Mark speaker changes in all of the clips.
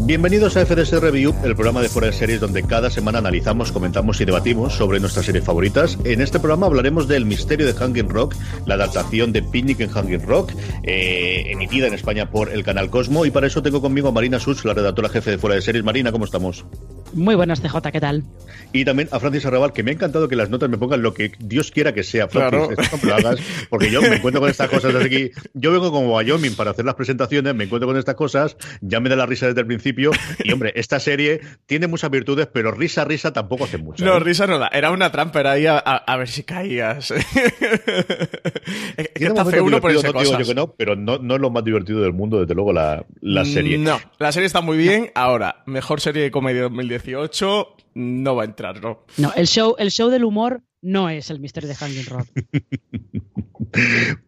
Speaker 1: Bienvenidos a FDS Review, el programa de fuera de series donde cada semana analizamos, comentamos y debatimos sobre nuestras series favoritas. En este programa hablaremos del misterio de Hanging Rock, la adaptación de Picnic en Hanging Rock, eh, emitida en España por el canal Cosmo. Y para eso tengo conmigo a Marina Such, la redactora jefe de fuera de series. Marina, ¿cómo estamos?
Speaker 2: Muy buenas, CJ, ¿qué tal?
Speaker 1: Y también a Francis Arrabal, que me ha encantado que las notas me pongan lo que Dios quiera que sea, Francis. Claro. porque yo me encuentro con estas cosas desde aquí. Yo vengo como Wyoming para hacer las presentaciones, me encuentro con estas cosas, ya me da la risa desde el principio y hombre, esta serie tiene muchas virtudes, pero risa, risa tampoco hace mucho.
Speaker 3: No, ¿eh? risa no da. Era una trampa, era ahí a, ver si caías. es
Speaker 1: que está feo uno por no digo yo que no, pero no, no, es lo más divertido del mundo, desde luego, la, la serie.
Speaker 3: No, la serie está muy bien. Ahora, mejor serie de comedia 2018 no va a entrar, ¿no?
Speaker 2: No, el show, el show del humor no es el misterio de Hanging Rock.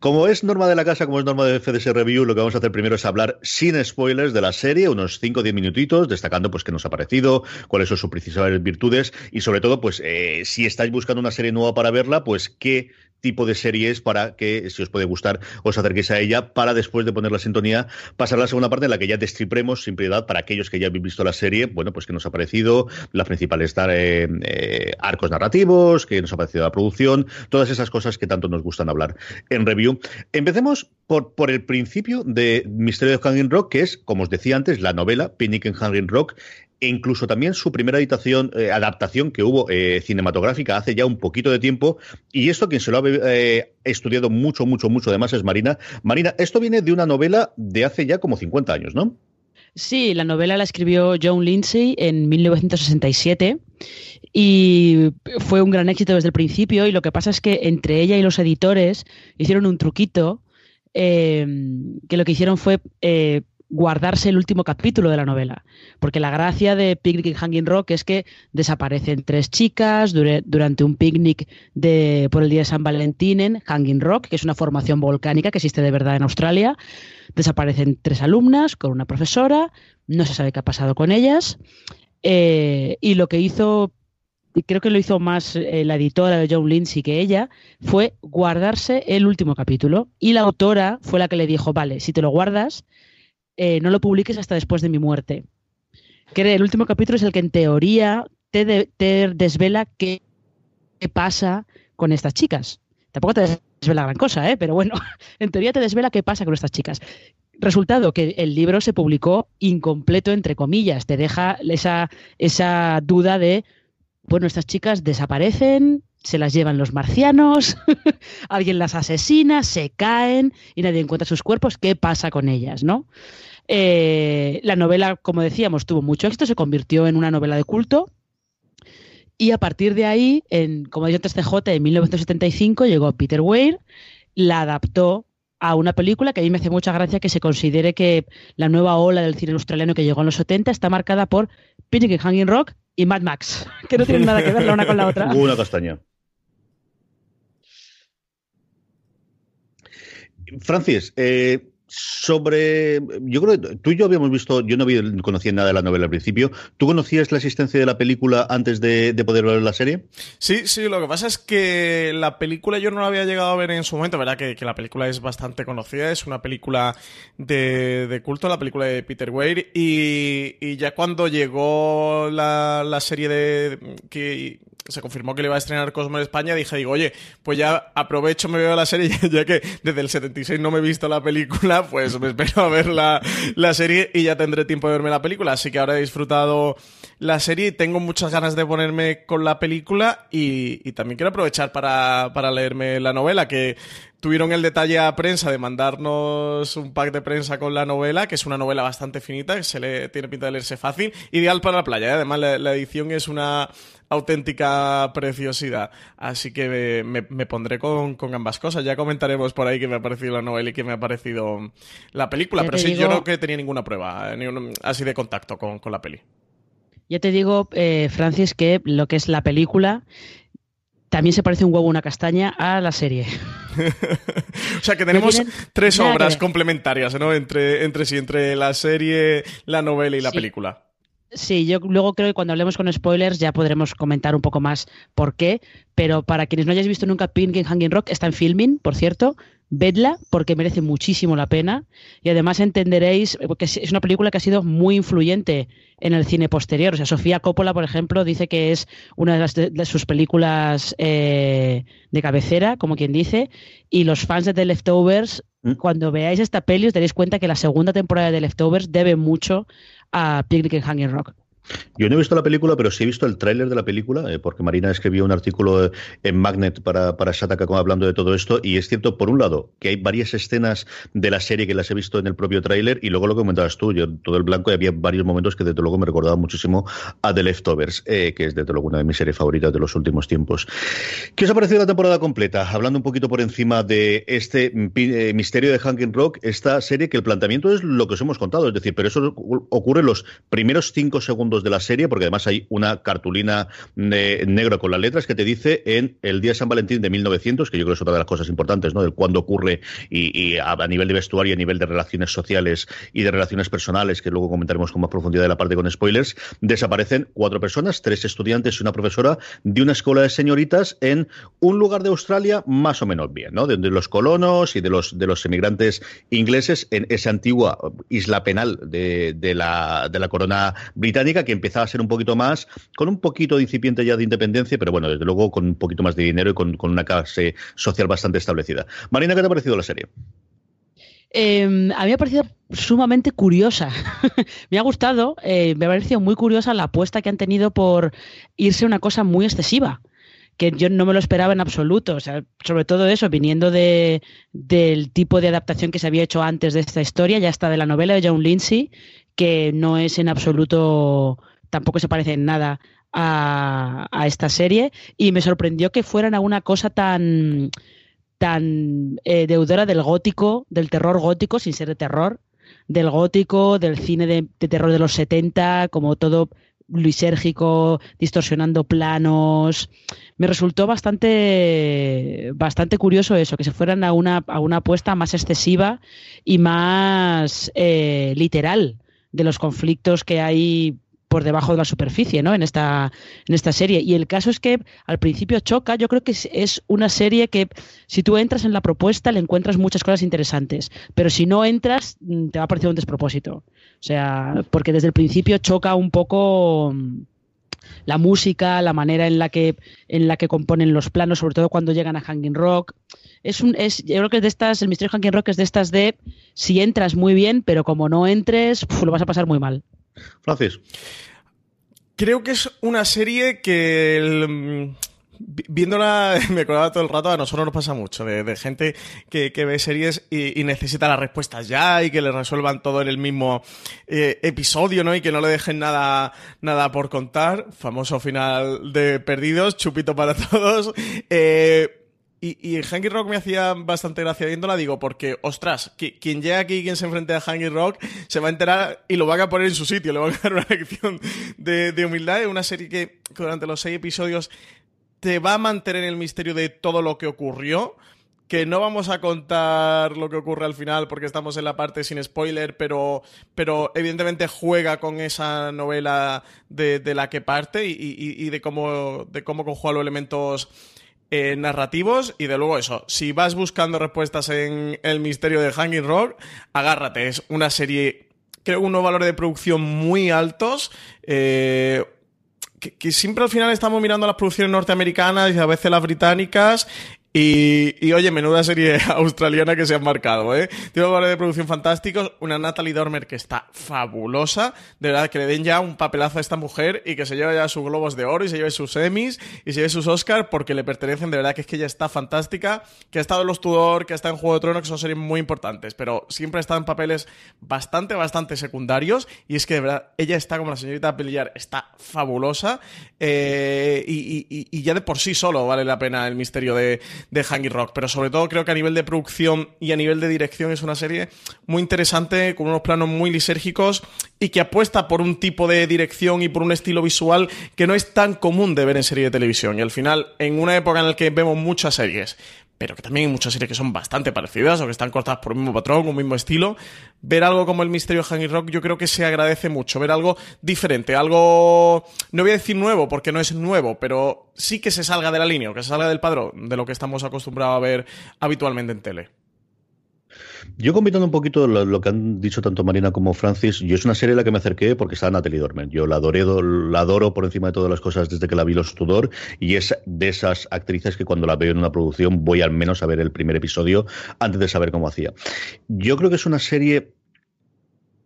Speaker 1: Como es norma de la casa, como es norma de FDS Review, lo que vamos a hacer primero es hablar sin spoilers de la serie, unos 5 o 10 minutitos, destacando pues qué nos ha parecido, cuáles son sus principales virtudes y sobre todo, pues eh, si estáis buscando una serie nueva para verla, pues qué tipo de series para que, si os puede gustar, os acerquéis a ella para después de poner la sintonía, pasar a la segunda parte en la que ya destripremos sin prioridad para aquellos que ya habéis visto la serie, bueno, pues que nos ha parecido, las principales eh, eh, arcos narrativos, que nos ha parecido la producción, todas esas cosas que tanto nos gustan hablar en review. Empecemos por, por el principio de Misterio de Hanging Rock, que es, como os decía antes, la novela Picnic en Hanging Rock, e incluso también su primera editación, eh, adaptación que hubo eh, cinematográfica hace ya un poquito de tiempo. Y esto, quien se lo ha eh, estudiado mucho, mucho, mucho, además es Marina. Marina, esto viene de una novela de hace ya como 50 años, ¿no?
Speaker 2: Sí, la novela la escribió John Lindsay en 1967 y fue un gran éxito desde el principio y lo que pasa es que entre ella y los editores hicieron un truquito que lo que hicieron fue guardarse el último capítulo de la novela. Porque la gracia de Picnic Hanging Rock es que desaparecen tres chicas durante un picnic de, por el día de San Valentín en Hanging Rock, que es una formación volcánica que existe de verdad en Australia. Desaparecen tres alumnas con una profesora, no se sabe qué ha pasado con ellas. Eh, y lo que hizo creo que lo hizo más eh, la editora de John Lindsay que ella, fue guardarse el último capítulo. Y la autora fue la que le dijo, vale, si te lo guardas, eh, no lo publiques hasta después de mi muerte. Que el último capítulo es el que en teoría te, desvela qué, pasa con estas chicas. Tampoco te desvela gran cosa, ¿eh? pero bueno, en teoría te desvela qué pasa con estas chicas. Resultado que el libro se publicó incompleto, entre comillas, te deja esa, esa duda de, bueno, estas chicas desaparecen, se las llevan los marcianos, alguien las asesina, se caen y nadie encuentra sus cuerpos, ¿qué pasa con ellas, no? Eh, la novela, como decíamos, tuvo mucho éxito, se convirtió en una novela de culto. Y a partir de ahí, en, como decía antes CJ, en 1975 llegó Peter Weir, la adaptó a una película que a mí me hace mucha gracia que se considere que la nueva ola del cine australiano que llegó en los 70 está marcada por Picnic Hanging Rock y Mad Max, que no tienen nada que ver la una con la otra.
Speaker 1: Una castaña. Francis, eh, sobre. Yo creo que tú y yo habíamos visto. Yo no conocía nada de la novela al principio. ¿Tú conocías la existencia de la película antes de, poder ver la serie?
Speaker 3: Sí, sí. Lo que pasa es que la película yo no la había llegado a ver en su momento. Verdad que, la película es bastante conocida. Es una película de, culto, la película de Peter Weir. Y, ya cuando llegó la, serie de. que se confirmó que le iba a estrenar Cosmo en España, dije, digo, oye, pues ya aprovecho, me veo la serie, ya que desde el 76 no me he visto la película, pues me espero a ver la, la serie y ya tendré tiempo de verme la película. Así que ahora he disfrutado la serie y tengo muchas ganas de ponerme con la película y, y también quiero aprovechar para, para leerme la novela, que tuvieron el detalle a prensa de mandarnos un pack de prensa con la novela, que es una novela bastante finita, que se le tiene pinta de leerse fácil, ideal para la playa. ¿eh? Además, la, edición es una auténtica preciosidad. Así que me, pondré con, ambas cosas. Ya comentaremos por ahí qué me ha parecido la novela y qué me ha parecido la película. Pero sí, yo no que tenía ninguna prueba eh, así de contacto con, la peli.
Speaker 2: Ya te digo, eh, Francis, que lo que es la película también se parece un huevo una castaña a la serie.
Speaker 3: o sea que tenemos tres obras complementarias, ¿no? Entre, entre sí, entre la serie, la novela y la película.
Speaker 2: Sí, yo luego creo que cuando hablemos con spoilers ya podremos comentar un poco más por qué, pero para quienes no hayáis visto nunca Pink Hanging Rock, está en filming, por cierto, vedla porque merece muchísimo la pena y además entenderéis que es una película que ha sido muy influyente en el cine posterior. O sea, Sofía Coppola, por ejemplo, dice que es una de, sus películas eh, de cabecera, como quien dice, y los fans de The Leftovers, mm. cuando veáis esta peli os daréis cuenta que la segunda temporada de The Leftovers debe mucho a Picnic en Hanging Rock.
Speaker 1: Yo no he visto la película, pero sí he visto el tráiler de la película, eh, porque Marina escribió un artículo en Magnet para, para Shataka hablando de todo esto, y es cierto, por un lado, que hay varias escenas de la serie que las he visto en el propio tráiler, y luego lo que comentabas tú, yo todo el blanco, y había varios momentos que desde luego me recordaba muchísimo a The Leftovers, eh, que es desde luego una de mis series favoritas de los últimos tiempos. ¿Qué os ha parecido la temporada completa? Hablando un poquito por encima de este eh, misterio de Hanging Rock, esta serie que el planteamiento es lo que os hemos contado, es decir, pero eso ocurre los primeros cinco segundos de la serie, porque además hay una cartulina de negro con las letras que te dice en el día de San Valentín de 1900, que yo creo que es otra de las cosas importantes, ¿no? Del cuándo ocurre y, a, nivel de vestuario, a nivel de relaciones sociales y de relaciones personales, que luego comentaremos con más profundidad de la parte con spoilers, desaparecen cuatro personas, tres estudiantes y una profesora de una escuela de señoritas en un lugar de Australia más o menos bien, ¿no? De, los colonos y de los, de los emigrantes ingleses en esa antigua isla penal de, de, la, de la corona británica que empezaba a ser un poquito más, con un poquito de incipiente ya de independencia, pero bueno, desde luego con un poquito más de dinero y con, una clase social bastante establecida. Marina, ¿qué te ha parecido la serie?
Speaker 2: Em, a mí me ha parecido sumamente curiosa. me ha gustado, eh, me ha parecido muy curiosa la apuesta que han tenido por irse a una cosa muy excesiva que yo no me lo esperaba en absoluto. O sea, sobre todo eso, viniendo de, del tipo de adaptación que se había hecho antes de esta historia, ya está de la novela de John Lindsay, que no es en absoluto, tampoco se parece en nada a, esta serie, y me sorprendió que fueran a una cosa tan tan eh, deudora del gótico, del terror gótico, sin ser de terror, del gótico, del cine de, de terror de los 70, como todo luisérgico, distorsionando planos. Me resultó bastante, bastante curioso eso, que se fueran a una, a una apuesta más excesiva y más eh, literal de los conflictos que hay por debajo de la superficie, ¿no? En esta, en esta serie. Y el caso es que al principio choca. Yo creo que es una serie que si tú entras en la propuesta le encuentras muchas cosas interesantes. Pero si no entras, mm, te va a parecer un despropósito. O sea, porque desde el principio choca un poco mm, la música, la manera en la que, en la que componen los planos, sobre todo cuando llegan a Hanging Rock. Es un, es, yo creo que es de estas, el misterio de Hanging Rock es de estas de si entras muy bien, pero como no entres, lo vas a pasar muy mal.
Speaker 1: Francis.
Speaker 3: Creo que es una serie que mm, viéndola me acordaba todo el rato, a nosotros nos pasa mucho, de, gente que, ve series y, necesita las respuestas ya y que le resuelvan todo en el mismo eh, episodio, ¿no? Y que no le dejen nada, nada por contar. Famoso final de Perdidos, chupito para todos. Eh, y, y Hanky Rock me hacía bastante gracia viéndola, digo, porque, ostras, quien llega aquí y quien se enfrente a Hanky Rock se va a enterar y lo van a poner en su sitio, le van a dar una lección de, de humildad. Es una serie que, durante los seis episodios te va a mantener el misterio de todo lo que ocurrió. Que no vamos a contar lo que ocurre al final porque estamos en la parte sin spoiler, pero, pero evidentemente juega con esa novela de, la que parte y de cómo, de cómo conjuga los elementos eh, narrativos y de luego eso, si vas buscando respuestas en el misterio de Hanging Rock, agárrate, es una serie, creo, unos valores de producción muy altos, eh, que, siempre al final estamos mirando las producciones norteamericanas y a veces las británicas y, oye, menuda serie australiana que se han marcado, ¿eh? Tiene valores de producción fantásticos, una Natalie Dormer que está fabulosa, de verdad que le den ya un papelazo a esta mujer y que se lleve ya sus globos de oro y se lleve sus Emmys y se lleve sus Oscars porque le pertenecen, de verdad que es que ella está fantástica, que ha estado en Los Tudor, que está en Juego de Tronos, que son series muy importantes, pero siempre está en papeles bastante, bastante secundarios y es que de verdad ella está como la señorita Pelillar, está fabulosa eh, y ya de por sí solo vale la pena el misterio de de Hanging Rock. Pero sobre todo creo que a nivel de producción y a nivel de dirección es una serie muy interesante, con unos planos muy lisérgicos y que apuesta por un tipo de dirección y por un estilo visual que no es tan común de ver en serie de televisión. Y al final, en una época en la que vemos muchas series pero que también hay muchas series que son bastante parecidas o que están cortadas por un mismo patrón, un mismo estilo. Ver algo como el misterio de Rock yo creo que se agradece mucho, ver algo diferente, algo, no voy a decir nuevo porque no es nuevo, pero sí que se salga de la línea, o que se salga del padrón de lo que estamos acostumbrados a ver habitualmente en tele.
Speaker 1: Yo combinando un poquito lo, que han dicho tanto Marina como Francis, yo es una serie a la que me acerqué porque está Natalie Dormer. Yo la adoré, la adoro por encima de todas las cosas desde que la vi Los Tudor y es de esas actrices que cuando la veo en una producción voy al menos a ver el primer episodio antes de saber cómo hacía. Yo creo que es una serie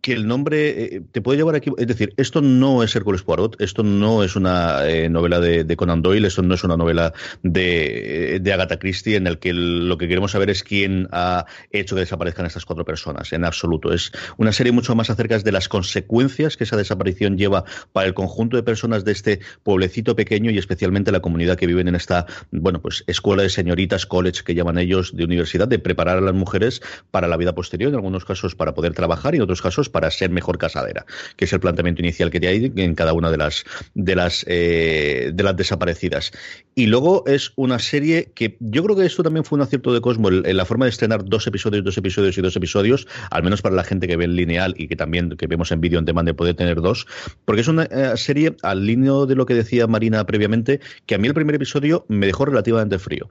Speaker 1: que el nombre eh, te puede llevar aquí. Es decir, esto no es Hércules Poirot, esto no es una eh, novela de, Conan Doyle, esto no es una novela de, de, Agatha Christie en el que lo que queremos saber es quién ha hecho que desaparezcan estas cuatro personas, en absoluto. Es una serie mucho más acerca de las consecuencias que esa desaparición lleva para el conjunto de personas de este pueblecito pequeño y especialmente la comunidad que viven en esta, bueno, pues escuela de señoritas, college que llaman ellos, de universidad, de preparar a las mujeres para la vida posterior, en algunos casos para poder trabajar y en otros casos para ser mejor casadera, que es el planteamiento inicial que hay en cada una de las de las eh, de las desaparecidas. Y luego es una serie que yo creo que esto también fue un acierto de Cosmo en la forma de estrenar dos episodios, dos episodios y dos episodios, al menos para la gente que ve en lineal y que también que vemos en vídeo en demand de poder tener dos, porque es una eh, serie al líneo de lo que decía Marina previamente, que a mí el primer episodio me dejó relativamente frío.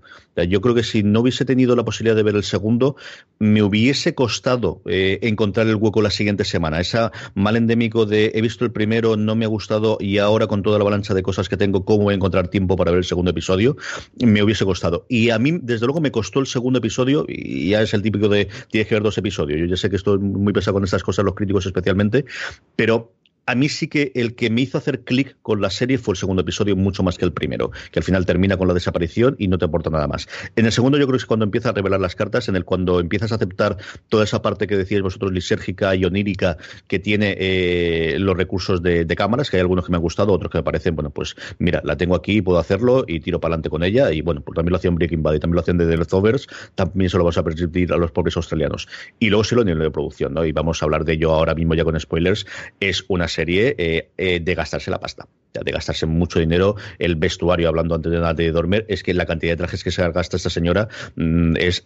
Speaker 1: yo creo que si no hubiese tenido la posibilidad de ver el segundo, me hubiese costado eh, encontrar el hueco la siguiente semana. Esa mal endémico de he visto el primero, no me ha gustado y ahora con toda la balanza de cosas que tengo, ¿cómo voy a encontrar tiempo para ver el segundo episodio? Me hubiese costado. Y a mí, desde luego, me costó el segundo episodio y ya es el típico de tienes que ver dos episodios. Yo ya sé que estoy muy pesado con estas cosas, los críticos especialmente, pero a mí sí que el que me hizo hacer clic con la serie fue el segundo episodio mucho más que el primero, que al final termina con la desaparición y no te aporta nada más. En el segundo yo creo que es cuando empieza a revelar las cartas, en el cuando empiezas a aceptar toda esa parte que decíais vosotros lisérgica y onírica que tiene eh, los recursos de, cámaras, que hay algunos que me han gustado, otros que me parecen, bueno, pues mira, la tengo aquí, puedo hacerlo y tiro para adelante con ella y bueno, pues también lo hacían Breaking Bad y también lo hacían de The Leftovers, también se lo vas a permitir a los pobres australianos. Y luego sí lo nivel de producción, ¿no? Y vamos a hablar de ello ahora mismo ya con spoilers, es una serie eh, eh, de gastarse la pasta, de gastarse mucho dinero. El vestuario, hablando antes de, de dormir, es que la cantidad de trajes que se gasta esta señora mm, es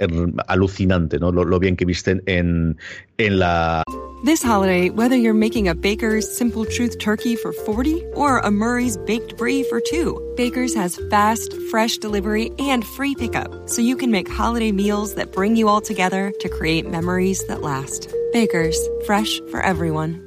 Speaker 1: alucinante, ¿no? Lo, lo, bien que visten en, en la.
Speaker 4: This holiday, whether you're making a Baker's Simple Truth turkey for 40 or a Murray's Baked Brie for two, Baker's has fast, fresh delivery and free pickup, so you can make holiday meals that bring you all together to create memories that last. Baker's, fresh for everyone.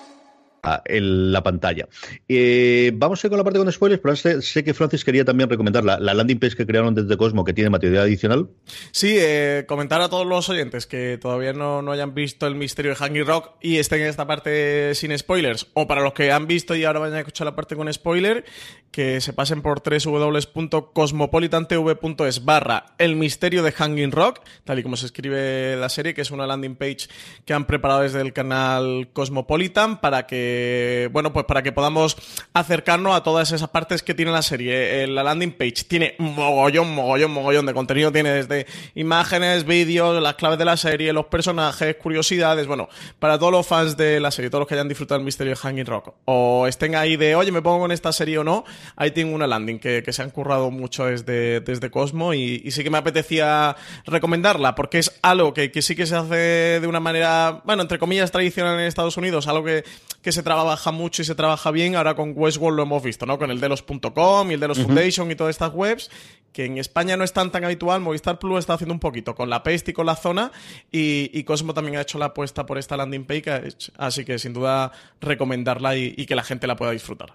Speaker 1: en la pantalla. Eh, vamos a ir con la parte con spoilers, pero sé, que Francis quería también recomendar la, landing page que crearon desde Cosmo, que tiene material adicional.
Speaker 3: Sí, eh, comentar a todos los oyentes que todavía no, no, hayan visto el misterio de Hanging Rock y estén en esta parte sin spoilers, o para los que han visto y ahora vayan a escuchar la parte con spoiler, que se pasen por www.cosmopolitantv.es barra el misterio de Hanging Rock, tal y como se escribe la serie, que es una landing page que han preparado desde el canal Cosmopolitan para que que, bueno, pues para que podamos acercarnos a todas esas partes que tiene la serie. Eh, la landing page tiene mogollón, mogollón, mogollón de contenido. Tiene desde imágenes, vídeos, las claves de la serie, los personajes, curiosidades. Bueno, para todos los fans de la serie, todos los que hayan disfrutado el misterio de Hanging Rock, o estén ahí de, oye, me pongo con esta serie o no, ahí tengo una landing que, se han currado mucho desde, desde Cosmo y, sí que me apetecía recomendarla porque es algo que, que sí que se hace de una manera, bueno, entre comillas, tradicional en Estados Unidos, algo que, que se trabaja mucho y se trabaja bien. Ahora con Westworld lo hemos visto, ¿no? Con el de los.com y el de los Foundation y todas estas webs, que en España no es tan habitual. Movistar Plus está haciendo un poquito con la Paste y con la zona. Y, Cosmo también ha hecho la apuesta por esta landing page, así que sin duda recomendarla y, que la gente la pueda disfrutar.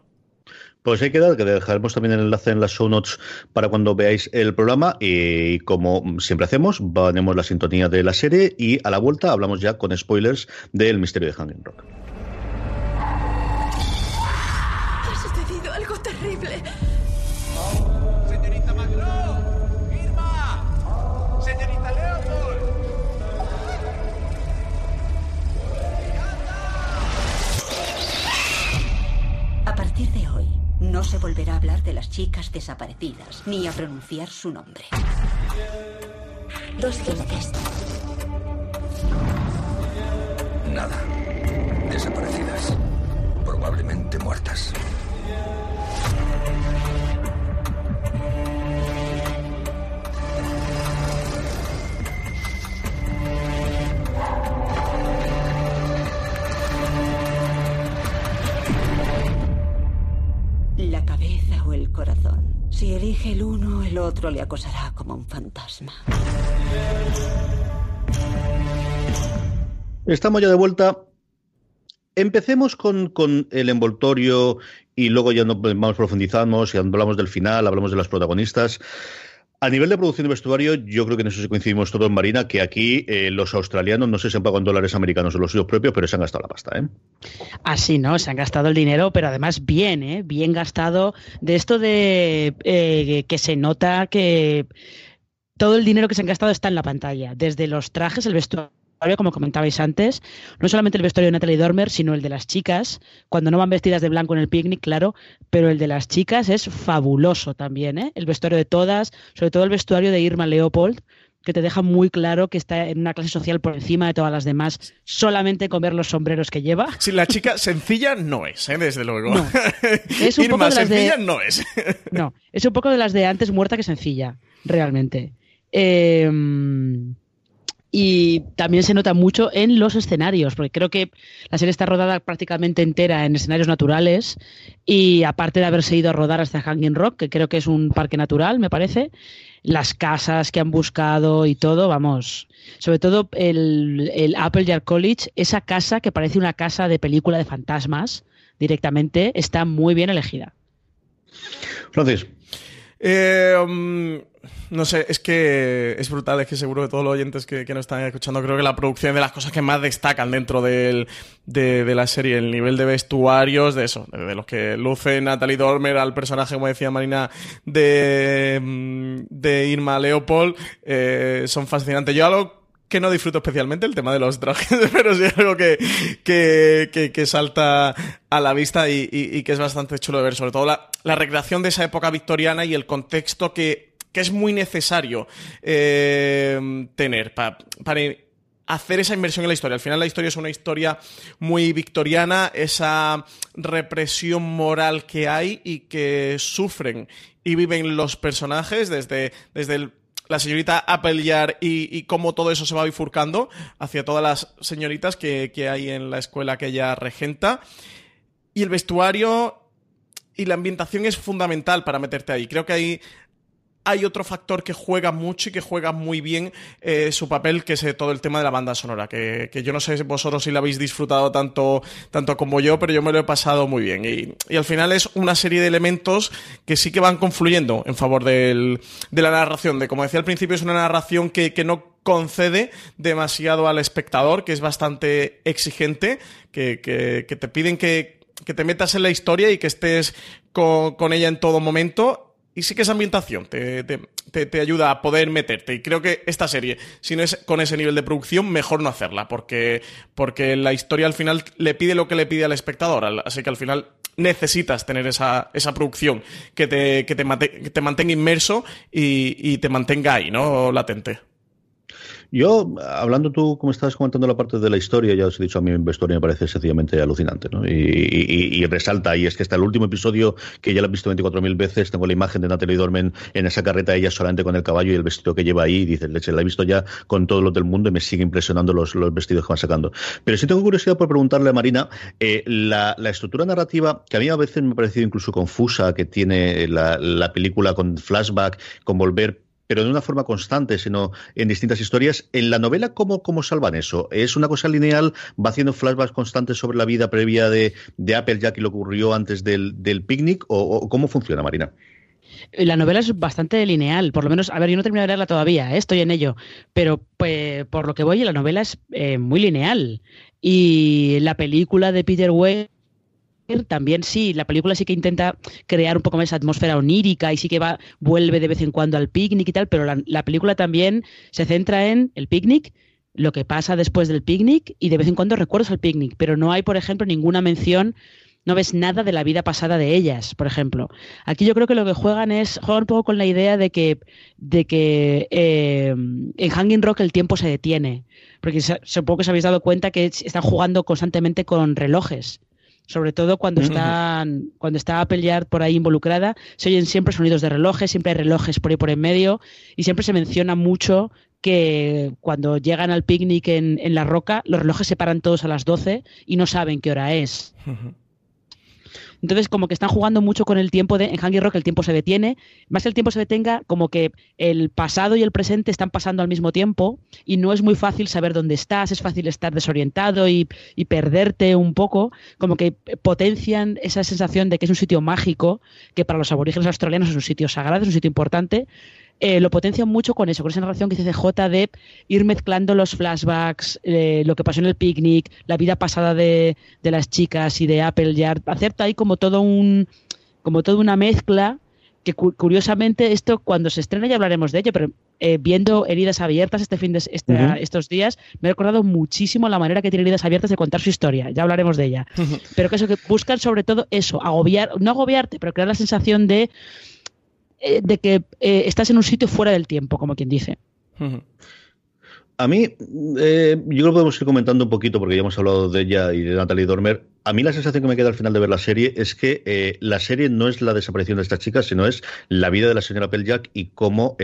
Speaker 1: Pues hay que dar, que dejaremos también el enlace en las show notes para cuando veáis el programa. Y como siempre hacemos, ponemos la sintonía de la serie y a la vuelta hablamos ya con spoilers del misterio de Hanging Rock.
Speaker 5: No se volverá a hablar de las chicas desaparecidas, ni a pronunciar su nombre. Dos gentes.
Speaker 6: Nada. Desaparecidas. Probablemente muertas.
Speaker 5: Cabeza o el corazón. Si elige el uno, el otro le acosará como un fantasma.
Speaker 1: Estamos ya de vuelta. Empecemos con, con, el envoltorio y luego ya nos profundizamos y hablamos del final, hablamos de las protagonistas. A nivel de producción de vestuario, yo creo que en eso sí coincidimos todos, Marina, que aquí eh, los australianos no sé si han pagado en dólares americanos o los suyos propios, pero se han gastado la pasta, ¿eh?
Speaker 2: Así, ¿no? Se han gastado el dinero, pero además bien, ¿eh? Bien gastado. De esto de eh, que se nota que todo el dinero que se han gastado está en la pantalla. Desde los trajes, el vestuario como comentabais antes, no solamente el vestuario de Natalie Dormer, sino el de las chicas, cuando no van vestidas de blanco en el picnic, claro, pero el de las chicas es fabuloso también, ¿eh? El vestuario de todas, sobre todo el vestuario de Irma Leopold, que te deja muy claro que está en una clase social por encima de todas las demás, solamente con ver los sombreros que lleva.
Speaker 3: Si la chica sencilla no es, ¿eh? desde luego.
Speaker 2: Es un poco de las
Speaker 3: sencilla no es.
Speaker 2: no, es un poco de las de antes muerta que sencilla, realmente. Eh, y también se nota mucho en los escenarios, porque creo que la serie está rodada prácticamente entera en escenarios naturales y aparte de haberse ido a rodar hasta Hanging Rock, que creo que es un parque natural, me parece, las casas que han buscado y todo, vamos, sobre todo el, el Appleyard College, esa casa que parece una casa de película de fantasmas directamente, está muy bien elegida.
Speaker 1: Francis.
Speaker 3: Eh, um, no sé, es que es brutal, es que seguro que todos los oyentes que, nos están escuchando, creo que la producción es de las cosas que más destacan dentro de, la serie, el nivel de vestuarios, de eso, de, los que luce Natalie Dormer al personaje, como decía Marina, de, mm, Irma Leopold, eh, son fascinantes. Yo que no disfruto especialmente, el tema de los trajes, pero sí algo que, que, salta a la vista y, que es bastante chulo de ver, sobre todo la, la recreación de esa época victoriana y el contexto que que es muy necesario eh, tener para hacer esa inversión en la historia. Al final la historia es una historia muy victoriana, esa represión moral que hay y que sufren y viven los personajes desde, desde la señorita Appleyard y, y, cómo todo eso se va bifurcando hacia todas las señoritas que, que hay en la escuela que ella regenta. Y el vestuario y la ambientación es fundamental para meterte ahí. Creo que ahí hay otro factor que juega mucho y que juega muy bien eh, su papel, que es eh, todo el tema de la banda sonora, que, yo no sé vosotros si la habéis disfrutado tanto, tanto como yo, pero yo me lo he pasado muy bien. Y, al final es una serie de elementos que sí que van confluyendo en favor de la narración, de como decía al principio, es una narración que, no concede demasiado al espectador, que es bastante exigente, que, te piden que, te metas en la historia y que estés con, con ella en todo momento y sí que esa ambientación te, te, te, ayuda a poder meterte. Y creo que esta serie, si no es con ese nivel de producción, mejor no hacerla, porque, porque la historia al final le pide lo que le pide al espectador. Así que al final necesitas tener esa, esa producción que te, que te, que te mantenga inmerso y, y te mantenga ahí, ¿no? Latente.
Speaker 1: Yo, hablando tú, como estabas comentando la parte de la historia, ya os he dicho, a mí la historia me parece sencillamente alucinante, ¿no? Y, resalta, y es que hasta el último episodio, que ya lo he visto 24.000 veces, tengo la imagen de Natalie Dormen en esa carreta, ella solamente con el caballo y el vestido que lleva ahí, y dices, leche, la he visto ya con todos los del mundo y me sigue impresionando los, los vestidos que van sacando. Pero sí tengo curiosidad por preguntarle a Marina, eh, la, la, estructura narrativa, que a mí a veces me ha parecido incluso confusa, que tiene la, la película con flashback, con volver pero de una forma constante, sino en distintas historias. En la novela, ¿cómo, cómo salvan eso? ¿Es una cosa lineal? ¿Va haciendo flashbacks constantes sobre la vida previa de, de Apple ya que lo ocurrió antes del, del picnic? ¿O, cómo funciona, Marina?
Speaker 2: La novela es bastante lineal, por lo menos, a ver, yo no he terminado de leerla todavía, ¿eh? estoy en ello, pero pues, por lo que voy, la novela es eh, muy lineal. Y la película de Peter Weir también sí, la película sí que intenta crear un poco más esa atmósfera onírica y sí que va, vuelve de vez en cuando al picnic y tal, pero la, película también se centra en el picnic, lo que pasa después del picnic y de vez en cuando recuerdos al picnic, pero no hay, por ejemplo, ninguna mención, no ves nada de la vida pasada de ellas, por ejemplo. Aquí yo creo que lo que juegan es, juegan un poco con la idea de que, de que eh, en Hanging Rock el tiempo se detiene, porque supongo que os habéis dado cuenta que están jugando constantemente con relojes sobre todo cuando están cuando está Apple ya por ahí involucrada, se oyen siempre sonidos de relojes, siempre hay relojes por ahí por en medio y siempre se menciona mucho que cuando llegan al picnic en, en la roca, los relojes se paran todos a las 12 y no saben qué hora es. Entonces, como que están jugando mucho con el tiempo de, en Hungry Rock el tiempo se detiene, más que el tiempo se detenga, como que el pasado y el presente están pasando al mismo tiempo y no es muy fácil saber dónde estás, es fácil estar desorientado y perderte un poco, como que potencian esa sensación de que es un sitio mágico, que para los aborígenes australianos es un sitio sagrado, es un sitio importante, eh, lo potencian mucho con eso, con esa narración que dice J de ir mezclando los flashbacks, eh, lo que pasó en el picnic, la vida pasada de, de las chicas y de Apple Yard, hacer ahí como todo un como toda una mezcla que curiosamente esto cuando se estrena ya hablaremos de ello, pero eh, viendo heridas abiertas este fin de este, estos días me he recordado muchísimo la manera que tiene heridas abiertas de contar su historia, ya hablaremos de ella. Pero que eso que buscan sobre todo eso, agobiar, no agobiarte, pero crear la sensación de eh, de que eh, estás en un sitio fuera del tiempo, como quien dice.
Speaker 1: A mí, eh, yo creo que podemos ir comentando un poquito, porque ya hemos hablado de ella y de Natalie Dormer. A mí la sensación que me queda al final de ver la serie es que la serie no es la desaparición de esta chica, sino es la vida de la señora Jack y cómo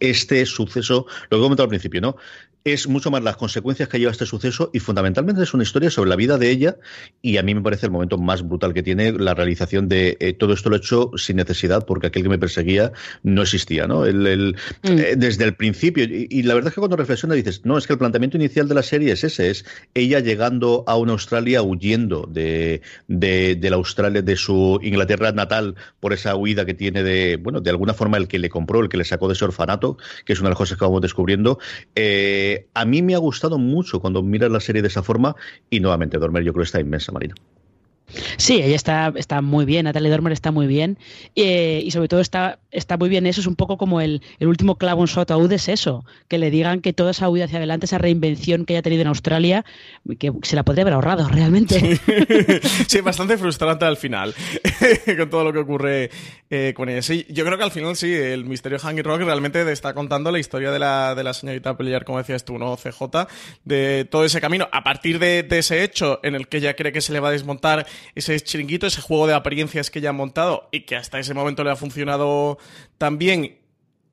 Speaker 1: este suceso, lo que he comentado al principio, ¿no? Es mucho más las consecuencias que lleva este suceso y fundamentalmente es una historia sobre la vida de ella y a mí me parece el momento más brutal que tiene la realización de eh, todo esto lo he hecho sin necesidad porque aquel que me perseguía no existía, ¿no? El, mm. eh, desde el principio y, la verdad es que cuando reflexiona dices, no, es que el planteamiento inicial de la serie es ese, es ella llegando a una Australia huyendo de, de, la Australia, de su Inglaterra natal por esa huida que tiene de, bueno, de alguna forma el que le compró, el que le sacó de ese orfanato, que es una de las cosas que vamos descubriendo. Eh, a mí me ha gustado mucho cuando miras la serie de esa forma y nuevamente Dormer yo creo que está inmensa, Marina.
Speaker 2: Sí, ella está, está muy bien, Natalie Dormer está muy bien eh, y sobre todo está, está muy bien eso, es un poco como el, último clavo en su ataúd es eso, que le digan que toda esa huida hacia adelante, esa reinvención que haya tenido en Australia, que se la podría haber ahorrado realmente.
Speaker 3: Sí, bastante frustrante al final con todo lo que ocurre eh, con ella. Sí, yo creo que al final sí, el misterio Hangy Rock realmente está contando la historia de la, de la señorita Pellier, como decías tú, ¿no? CJ, de todo ese camino, a partir de, de ese hecho en el que ella cree que se le va a desmontar ese chiringuito, ese juego de apariencias que ya han montado y que hasta ese momento le ha funcionado tan bien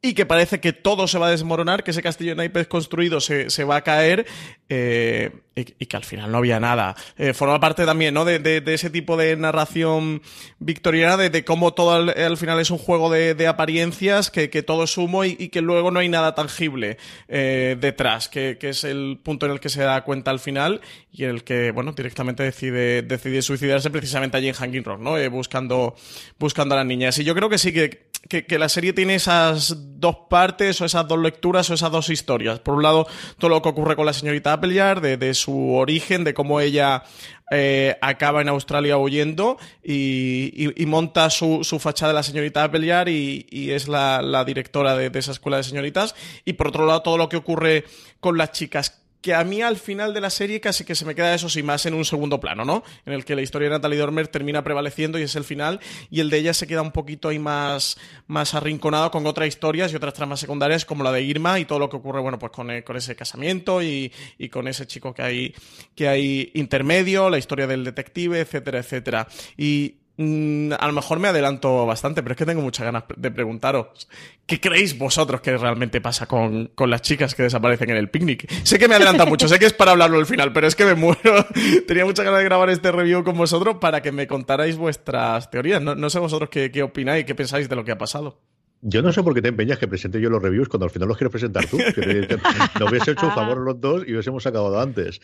Speaker 3: y que parece que todo se va a desmoronar, que ese castillo de naipes construido se, se va a caer eh, y, que al final no había nada. Eh, forma parte también ¿no? de, de, ese tipo de narración victoriana, de, de cómo todo al, final es un juego de, apariencias, que, que, todo es humo y, que luego no hay nada tangible eh, detrás, que, que, es el punto en el que se da cuenta al final y en el que bueno directamente decide, decide suicidarse precisamente allí en Hanging Rock, ¿no? buscando, buscando a las niñas. Y yo creo que sí que que, que, la serie tiene esas dos partes o esas dos lecturas o esas dos historias. Por un lado, todo lo que ocurre con la señorita Appleyard, de, de su origen, de cómo ella eh, acaba en Australia huyendo y, y, monta su, su, fachada de la señorita Appleyard y, y es la, la directora de, esa escuela de señoritas. Y por otro lado, todo lo que ocurre con las chicas que a mí al final de la serie casi que se me queda eso sí más en un segundo plano, ¿no? En el que la historia de Natalie Dormer termina prevaleciendo y es el final y el de ella se queda un poquito ahí más, más arrinconado con otras historias y otras tramas secundarias como la de Irma y todo lo que ocurre, bueno, pues con, con ese casamiento y, y, con ese chico que hay, que hay intermedio, la historia del detective, etcétera, etcétera. Y Mm, a lo mejor me adelanto bastante, pero es que tengo muchas ganas de preguntaros. ¿Qué creéis vosotros que realmente pasa con, con las chicas que desaparecen en el picnic? Sé que me adelanta mucho, sé que es para hablarlo al final, pero es que me muero. Tenía muchas ganas de grabar este review con vosotros para que me contarais vuestras teorías. No, no sé vosotros qué, qué opináis, qué pensáis de lo que ha pasado.
Speaker 1: Yo no sé por qué te empeñas que presente yo los reviews cuando al final los quieres presentar tú. Que te, te, nos hubiese hecho un favor los dos y hubiésemos acabado antes.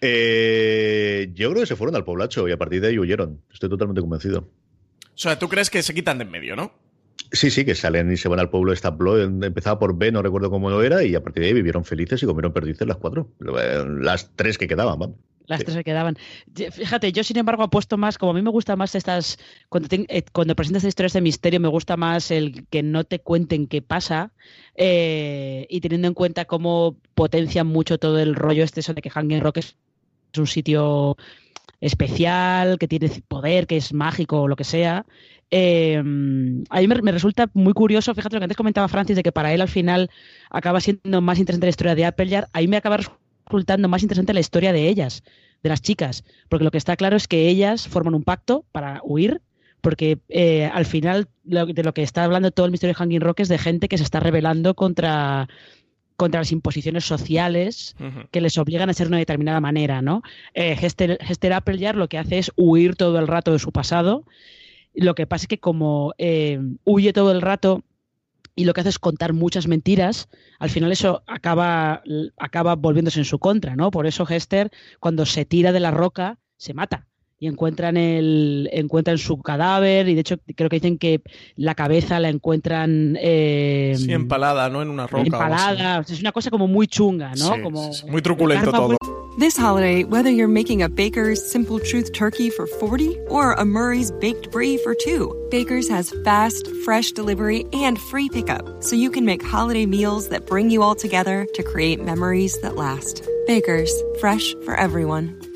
Speaker 1: Eh, yo creo que se fueron al poblacho y a partir de ahí huyeron. Estoy totalmente convencido.
Speaker 3: O sea, tú crees que se quitan de en medio, ¿no?
Speaker 1: Sí, sí, que salen y se van al pueblo de Stablo. Empezaba por B, no recuerdo cómo era, y a partir de ahí vivieron felices y comieron perdices las cuatro. Las tres que quedaban, vamos.
Speaker 2: Las sí. tres que quedaban. Fíjate, yo sin embargo apuesto más, como a mí me gusta más estas, cuando, te, eh, cuando presentas historias de misterio, me gusta más el que no te cuenten qué pasa eh, y teniendo en cuenta cómo potencian mucho todo el rollo este eso de que Hanging Rock es un sitio especial, que tiene poder, que es mágico o lo que sea. Eh, a mí me, me, resulta muy curioso, fíjate lo que antes comentaba Francis, de que para él al final acaba siendo más interesante la historia de Appleyard, a mí me acaba resultando más interesante la historia de ellas, de las chicas, porque lo que está claro es que ellas forman un pacto para huir, porque eh, al final lo, de lo que está hablando todo el misterio de Hanging Rock es de gente que se está rebelando contra contra las imposiciones sociales uh -huh. que les obligan a ser de una determinada manera, ¿no? Eh, Hester, Hester Appleyard lo que hace es huir todo el rato de su pasado. Lo que pasa es que como eh, huye todo el rato y lo que hace es contar muchas mentiras, al final eso acaba, acaba volviéndose en su contra, ¿no? Por eso Hester, cuando se tira de la roca, se mata y encuentran el encuentran su cadáver y de hecho creo que dicen que la cabeza la encuentran eh,
Speaker 3: sí, empalada no en una roca
Speaker 2: empalada es una cosa como muy chunga no
Speaker 3: sí,
Speaker 2: como
Speaker 3: muy truculento todo.
Speaker 4: This holiday, whether you're making a Baker's Simple Truth turkey for 40 or a Murray's baked brie for 2, Baker's has fast, fresh delivery and free pickup, so you can make holiday meals that bring you all together to create memories that last. Baker's, fresh for everyone.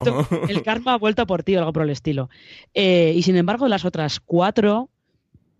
Speaker 2: el karma ha vuelto por ti o algo por el estilo. Eh, y sin embargo, las otras cuatro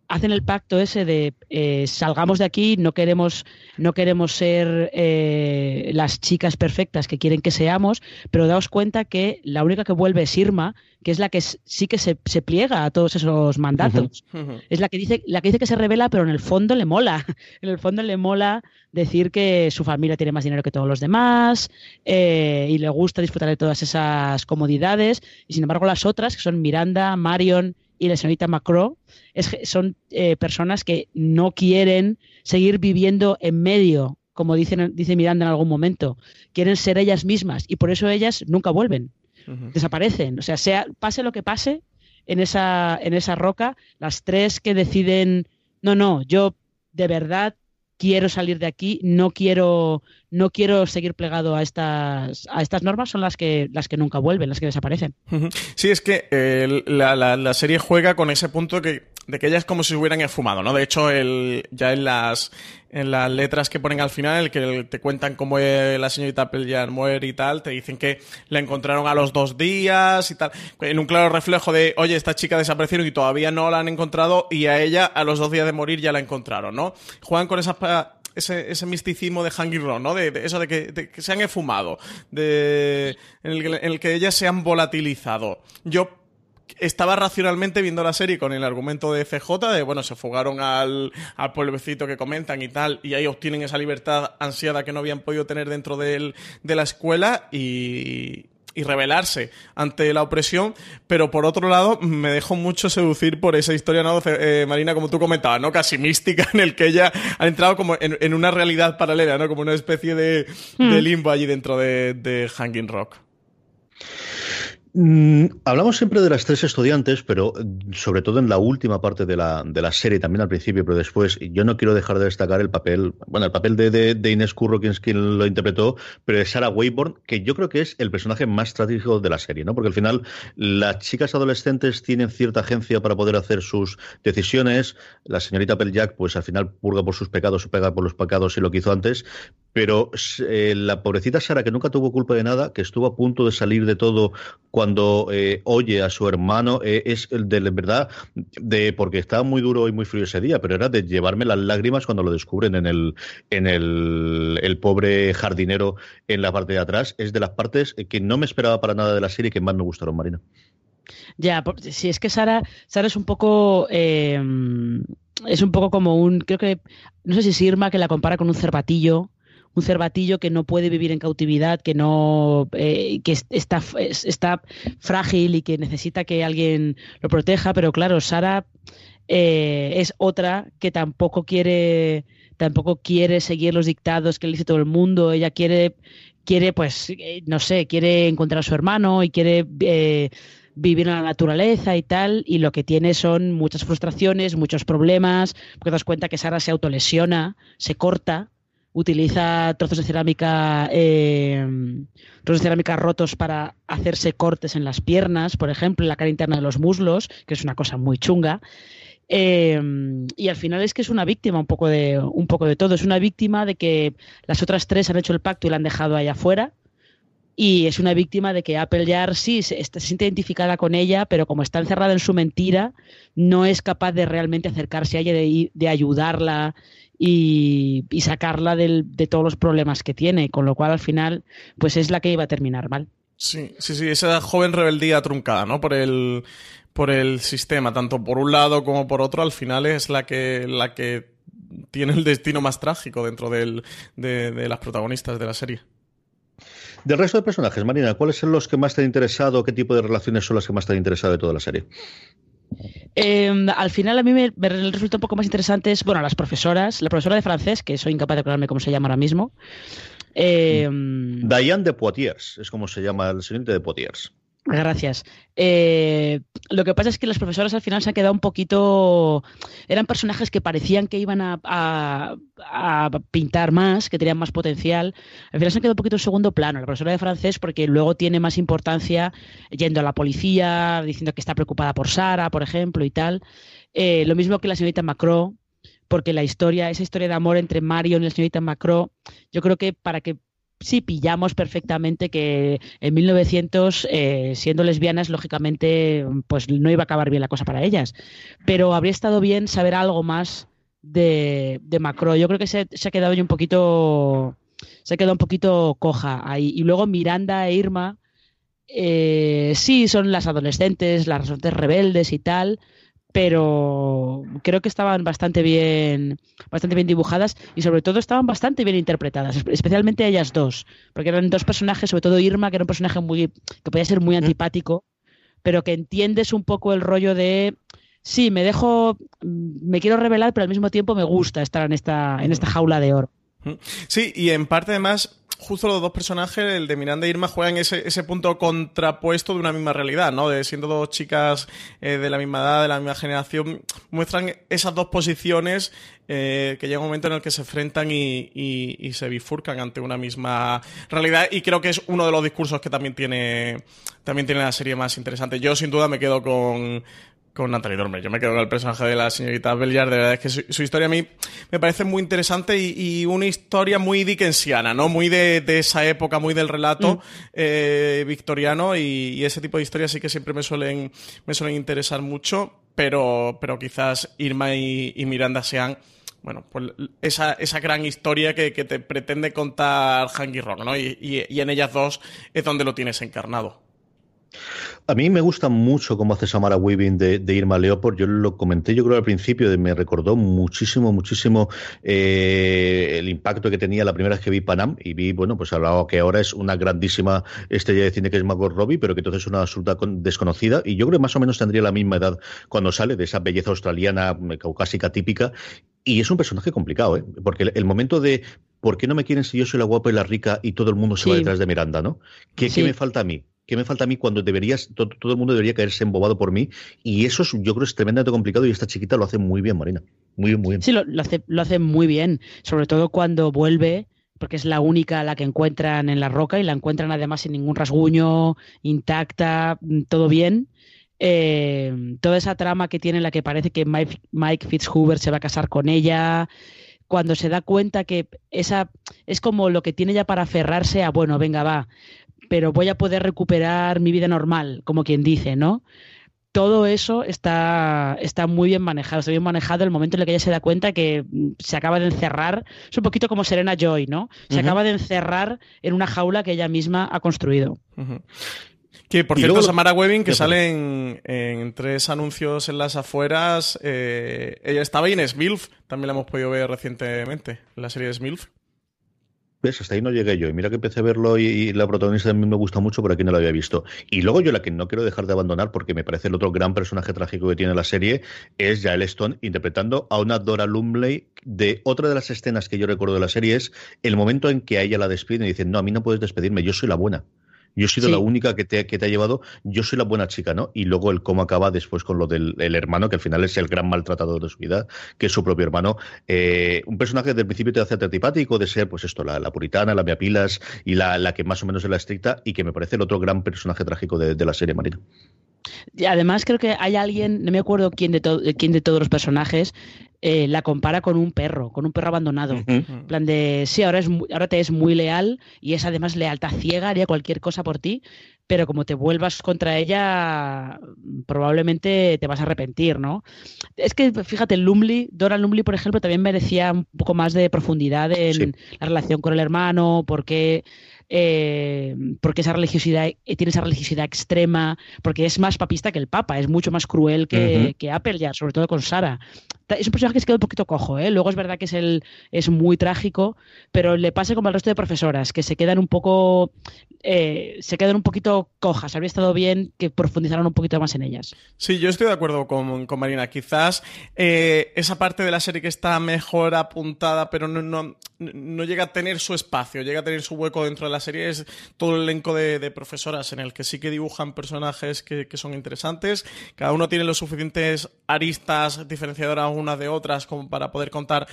Speaker 2: hacen el pacto ese de eh, salgamos de aquí, no queremos, no queremos ser eh, las chicas perfectas que quieren que seamos, pero daos cuenta que la única que vuelve es Irma, que es la que sí que se, se pliega a todos esos mandatos. Uh -huh. Es la que dice, la que dice que se revela, pero en el fondo le mola. En el fondo le mola decir que su familia tiene más dinero que todos los demás eh, y le gusta disfrutar de todas esas comodidades. Y sin embargo, las otras, que son Miranda, Marion y la señorita Macro es, son eh, personas que no quieren seguir viviendo en medio, como dicen, dice Miranda en algún momento. Quieren ser ellas mismas y por eso ellas nunca vuelven. Uh -huh. Desaparecen. O sea, sea, pase lo que pase en esa, en esa roca, las tres que deciden, no, no, yo de verdad quiero salir de aquí, no quiero, no quiero seguir plegado a estas, a estas normas, son las que, las que nunca vuelven, las que desaparecen.
Speaker 3: Sí, es que eh, la, la, la, serie juega con ese punto que, de que ellas como si hubieran esfumado, ¿no? De hecho, el, ya en las, en las letras que ponen al final, que te cuentan cómo la señorita Applejack muere y tal, te dicen que la encontraron a los dos días y tal, en un claro reflejo de, oye, esta chica desaparecieron y todavía no la han encontrado y a ella a los dos días de morir ya la encontraron, ¿no? Juegan con esas ese, ese, misticismo de Hanging Rock, ¿no? De, eso de que, se han esfumado, de, en, el, en el que ellas se han volatilizado. Yo estaba racionalmente viendo la serie con el argumento de CJ de, bueno, se fugaron al, al pueblecito que comentan y tal, y ahí obtienen esa libertad ansiada que no habían podido tener dentro de la escuela y, y rebelarse ante la opresión, pero por otro lado me dejo mucho seducir por esa historia, ¿no? Eh, Marina, como tú comentabas, ¿no? Casi mística, en el que ella ha entrado como en, una realidad paralela, ¿no? Como una especie de, hmm. limbo allí dentro de, de Hanging Rock.
Speaker 1: Mm, hablamos siempre de las tres estudiantes, pero mm, sobre todo en la última parte de la, de la serie, también al principio, pero después, yo no quiero dejar de destacar el papel, bueno, el papel de, de, Inés Curro, quien, quien, lo interpretó, pero de Sarah Wayborn, que yo creo que es el personaje más trágico de la serie, ¿no? Porque al final las chicas adolescentes tienen cierta agencia para poder hacer sus decisiones, la señorita Applejack, pues al final purga por sus pecados, o pega por los pecados y lo que hizo antes, pero eh, la pobrecita Sara, que nunca tuvo culpa de nada, que estuvo a punto de salir de todo cuando eh, oye a su hermano, eh, es el de verdad, de porque estaba muy duro y muy frío ese día, pero era de llevarme las lágrimas cuando lo descubren en el, en el, el pobre jardinero en la parte de atrás. Es de las partes que no me esperaba para nada de la serie y que más me gustaron, Marina.
Speaker 2: Ya, si es que Sara, Sara es un poco es un poco como un creo que no sé si es Irma que la compara con un cervatillo un cervatillo que no puede vivir en cautividad, que no eh, que está, está frágil y que necesita que alguien lo proteja, pero claro, Sara eh, es otra que tampoco quiere tampoco quiere seguir los dictados que le dice todo el mundo, ella quiere quiere pues eh, no sé, quiere encontrar a su hermano y quiere vivir en la naturaleza y tal, y lo que tiene son muchas frustraciones, muchos problemas, porque te das cuenta que Sara se autolesiona, se corta, utiliza trozos de cerámica eh, trozos de cerámica rotos para hacerse cortes en las piernas, por ejemplo, en la cara interna de los muslos, que es una cosa muy chunga. Eh, y al final es que es una víctima un poco de un poco de todo. Es una víctima de que las otras tres han hecho el pacto y la han dejado allá afuera. Y es una víctima de que Apple Jar sí se, se, siente identificada con ella, pero como está encerrada en su mentira, no es capaz de realmente acercarse a ella, de, de ayudarla y, sacarla de todos los problemas que tiene, con lo cual al final pues es la que iba a terminar mal.
Speaker 3: Sí, sí, sí, esa joven rebeldía truncada, ¿no? Por el, por el sistema, tanto por un lado como por otro, al final es la que, la que tiene el destino más trágico dentro de, de las protagonistas de la serie.
Speaker 1: Del resto de personajes, Marina, ¿cuáles son los que más te han interesado? ¿Qué tipo de relaciones son las que más te han interesado de toda la serie?
Speaker 2: Em, al final a mí me, resulta un poco más interesante bueno, las profesoras, la profesora de francés, que soy incapaz de acordarme cómo se llama ahora mismo.
Speaker 1: Eh, Diane de Poitiers, es como se llama el siguiente de Poitiers.
Speaker 2: Gracias. Eh, lo que pasa es que las profesoras al final se han quedado un poquito. Eran personajes que parecían que iban a, pintar más, que tenían más potencial. Al final se han quedado un poquito en segundo plano. La profesora de francés, porque luego tiene más importancia yendo a la policía, diciendo que está preocupada por Sara, por ejemplo, y tal. Eh, lo mismo que la señorita Macron, porque la historia, esa historia de amor entre Marion y la señorita Macron, yo creo que para que sí pillamos perfectamente que en 1900, eh, siendo lesbianas, lógicamente, pues no iba a acabar bien la cosa para ellas. Pero habría estado bien saber algo más de, de Macron. Yo creo que se, ha quedado un poquito. Se ha quedado un poquito coja ahí. Y luego Miranda e Irma. Eh, sí, son las adolescentes, las adolescentes rebeldes y tal, pero creo que estaban bastante bien, bastante bien dibujadas y sobre todo estaban bastante bien interpretadas, especialmente ellas dos, porque eran dos personajes, sobre todo Irma, que era un personaje muy que podía ser muy antipático, pero que entiendes un poco el rollo de sí, me dejo, me quiero revelar, pero al mismo tiempo me gusta estar en esta, en esta jaula de oro.
Speaker 3: Sí, y en parte además justo los dos personajes, el de Miranda e Irma, juegan ese, ese punto contrapuesto de una misma realidad, ¿no? De siendo dos chicas eh, de la misma edad, de la misma generación, muestran esas dos posiciones eh, que llega un momento en el que se enfrentan y, y, se bifurcan ante una misma realidad y creo que es uno de los discursos que también tiene también tiene la serie más interesante. Yo sin duda me quedo con con Natalie Dormer. Yo me quedo con el personaje de la señorita Belliard. De verdad es que su, historia a mí me parece muy interesante y, una historia muy dickensiana, ¿no? Muy de, esa época, muy del relato mm. eh, victoriano y, ese tipo de historias sí que siempre me suelen, me suelen interesar mucho, pero, pero quizás Irma y, Miranda sean bueno, pues esa, esa gran historia que, te pretende contar Hanky Rock, ¿no? Y, y, en ellas dos es donde lo tienes encarnado.
Speaker 1: A mí me gusta mucho cómo hace Samara Weaving de, Irma Leopold. Yo lo comenté, yo creo al principio, me recordó muchísimo, muchísimo eh, el impacto que tenía la primera vez que vi Panam y vi, bueno, pues hablaba que ahora es una grandísima estrella de cine que es Margot Robbie, pero que entonces es una absoluta desconocida y yo creo que más o menos tendría la misma edad cuando sale de esa belleza australiana eh, caucásica típica y es un personaje complicado, ¿eh? porque el, momento de ¿por qué no me quieren si yo soy la guapa y la rica y todo el mundo se va detrás de Miranda, ¿no? ¿Qué, ¿Qué, me falta a mí? ¿Qué me falta a mí cuando deberías, todo, el mundo debería caerse embobado por mí? Y eso es, yo creo es tremendamente complicado y esta chiquita lo hace muy bien, Marina. Muy bien, muy bien.
Speaker 2: Sí, lo, hace, lo hace muy bien, sobre todo cuando vuelve, porque es la única la que encuentran en la roca y la encuentran además sin ningún rasguño, intacta, todo bien. Eh, toda esa trama que tiene en la que parece que Mike, Mike se va a casar con ella, cuando se da cuenta que esa es como lo que tiene ya para aferrarse a, bueno, venga, va, pero voy a poder recuperar mi vida normal, como quien dice, ¿no? Todo eso está, está muy bien manejado, está bien manejado el momento en el que ella se da cuenta que mm, se acaba de encerrar, es un poquito como Serena Joy, ¿no? Se acaba de encerrar en una jaula que ella misma ha construido.
Speaker 3: Que por cierto, Samara Webbing, que sale en, tres anuncios en las afueras, eh, ella estaba en Smilf, también la hemos podido ver recientemente, en la serie de Smilf.
Speaker 1: Hasta ahí no llegué yo. Y mira que empecé a verlo y, la protagonista también me gusta mucho, pero aquí no la había visto. Y luego yo la que no quiero dejar de abandonar, porque me parece el otro gran personaje trágico que tiene la serie, es Jael Stone interpretando a una Dora Lumley de otra de las escenas que yo recuerdo de la serie es el momento en que a ella la despiden y dicen, no, a mí no puedes despedirme, yo soy la buena. Yo he sido la única que te, que te ha llevado, yo soy la buena chica, ¿no? Y luego el cómo acaba después con lo del hermano, que al final es el gran maltratador de su vida, que es su propio hermano. Eh, un personaje que desde el principio te hace antipático de ser, pues esto, la, la puritana, la pilas y la, la, que más o menos es la estricta, y que me parece el otro gran personaje trágico de, de la serie Marina.
Speaker 2: Y además creo que hay alguien, no me acuerdo quién de, quién de todos los personajes, eh, la compara con un perro, con un perro abandonado. En plan de, sí, ahora, es, ahora te es muy leal y es además lealtad ciega, haría cualquier cosa por ti, pero como te vuelvas contra ella, probablemente te vas a arrepentir, ¿no? Es que, fíjate, Lumley, Dora Lumley, por ejemplo, también merecía un poco más de profundidad en la relación con el hermano, porque eh, porque esa religiosidad eh, tiene esa religiosidad extrema, porque es más papista que el Papa, es mucho más cruel que, que Apple ya, sobre todo con Sara. Es un personaje que se queda un poquito cojo, ¿eh? luego es verdad que es, el, es muy trágico, pero le pasa como al resto de profesoras, que se quedan un poco eh, se quedan un poquito cojas. Habría estado bien que profundizaran un poquito más en ellas.
Speaker 3: Sí, yo estoy de acuerdo con, Marina. Quizás esa parte de la serie que está mejor apuntada, pero no, no, no, llega a tener su espacio, llega a tener su hueco dentro de la serie. Es todo el elenco de, profesoras en el que sí que dibujan personajes que, son interesantes. Cada uno tiene los suficientes aristas diferenciadoras unas de otras como para poder contar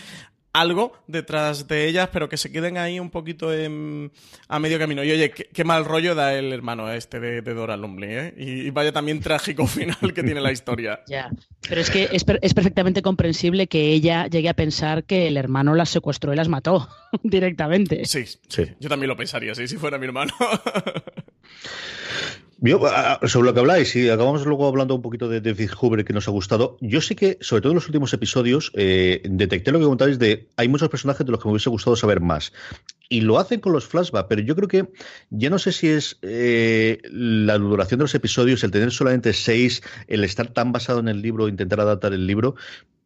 Speaker 3: algo detrás de ellas, pero que se queden ahí un poquito a medio camino. Y oye, qué, mal rollo da el hermano este de, Dora Lumley, ¿eh? Y, vaya también trágico final que tiene la historia.
Speaker 2: Ya, pero es que es, es, perfectamente comprensible que ella llegue a pensar que el hermano las secuestró y las mató directamente.
Speaker 3: Sí, sí. Yo también lo pensaría, sí, si fuera mi hermano.
Speaker 1: sobre lo que habláis, y acabamos luego hablando un poquito de David Hoover que nos ha gustado. Yo sí que, sobre todo en los últimos episodios, eh, detecté lo que contabais de hay muchos personajes de los que me hubiese gustado saber más. Y lo hacen con los flashbacks, pero yo creo que ya no sé si es eh, la duración de los episodios, el tener solamente seis, el estar tan basado en el libro, intentar adaptar el libro,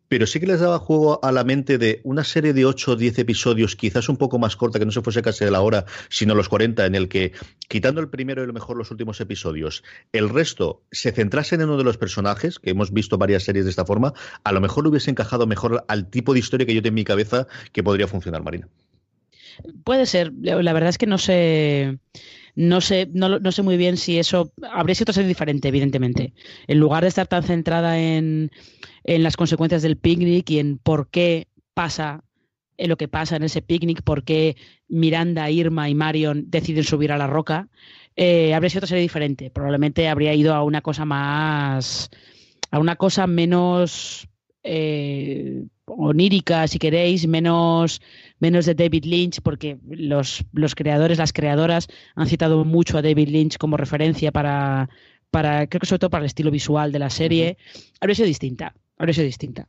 Speaker 1: pero sí que les daba juego a la mente de una serie de 8 o 10 episodios, quizás un poco más corta, que no se fuese casi de la hora, sino los 40, en el que, quitando el primero y lo mejor los últimos episodios, el resto se centrase en uno de los personajes, que hemos visto varias series de esta forma, a lo mejor lo hubiese encajado mejor al tipo de historia que yo tengo en mi cabeza que podría funcionar, Marina.
Speaker 2: Puede ser, la verdad es que no sé. No sé, no, no sé muy bien si eso habría sido serie diferente, evidentemente. En lugar de estar tan centrada en, en las consecuencias del picnic y en por qué pasa en lo que pasa en ese picnic, por qué Miranda, Irma y Marion deciden subir a la roca, eh, habría sido otra serie diferente. Probablemente habría ido a una cosa más a una cosa menos eh, onírica, si queréis, menos, menos de David Lynch, porque los, los creadores, las creadoras han citado mucho a David Lynch como referencia para, para creo que sobre todo para el estilo visual de la serie. Habría sido distinta, habría sido distinta.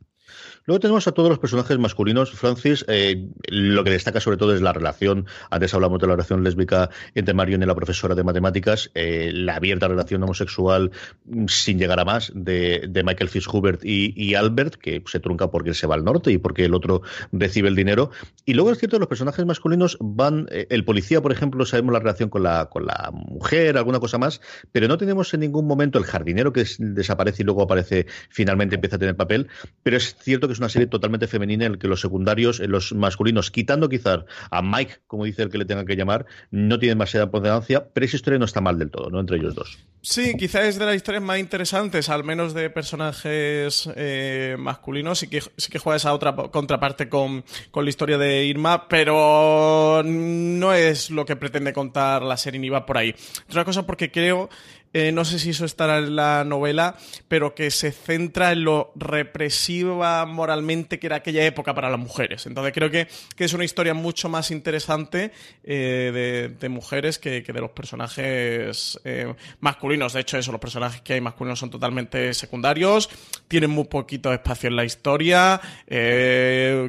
Speaker 1: Luego tenemos a todos los personajes masculinos. Francis, eh, lo que destaca sobre todo es la relación. Antes hablamos de la relación lésbica entre Marion y la profesora de matemáticas, eh, la abierta relación homosexual mm, sin llegar a más de, Michael Fitzhubert y, Albert, que se trunca porque se va al norte y porque el otro recibe el dinero. Y luego es cierto los personajes masculinos van. Eh, el policía, por ejemplo, sabemos la relación con la, con la mujer, alguna cosa más, pero no tenemos en ningún momento el jardinero que desaparece y luego aparece, finalmente empieza a tener papel. Pero es cierto que es una serie totalmente femenina en la que los secundarios, los masculinos, quitando quizás a Mike, como dice el que le tenga que llamar, no tienen demasiada importancia, pero esa historia no está mal del todo, ¿no? Entre ellos dos.
Speaker 3: Sí, quizás es de las historias más interesantes, al menos de personajes eh, masculinos, y que sí que juega esa otra contraparte con, con la historia de Irma, pero no es lo que pretende contar la serie ni va por ahí. Otra cosa porque creo eh, no sé si eso estará en la novela, pero que se centra en lo represiva moralmente que era aquella época para las mujeres. Entonces creo que, es una historia mucho más interesante eh, de, mujeres que, de los personajes eh, masculinos. De hecho, eso, los personajes que hay masculinos son totalmente secundarios, tienen muy poquito espacio en la historia.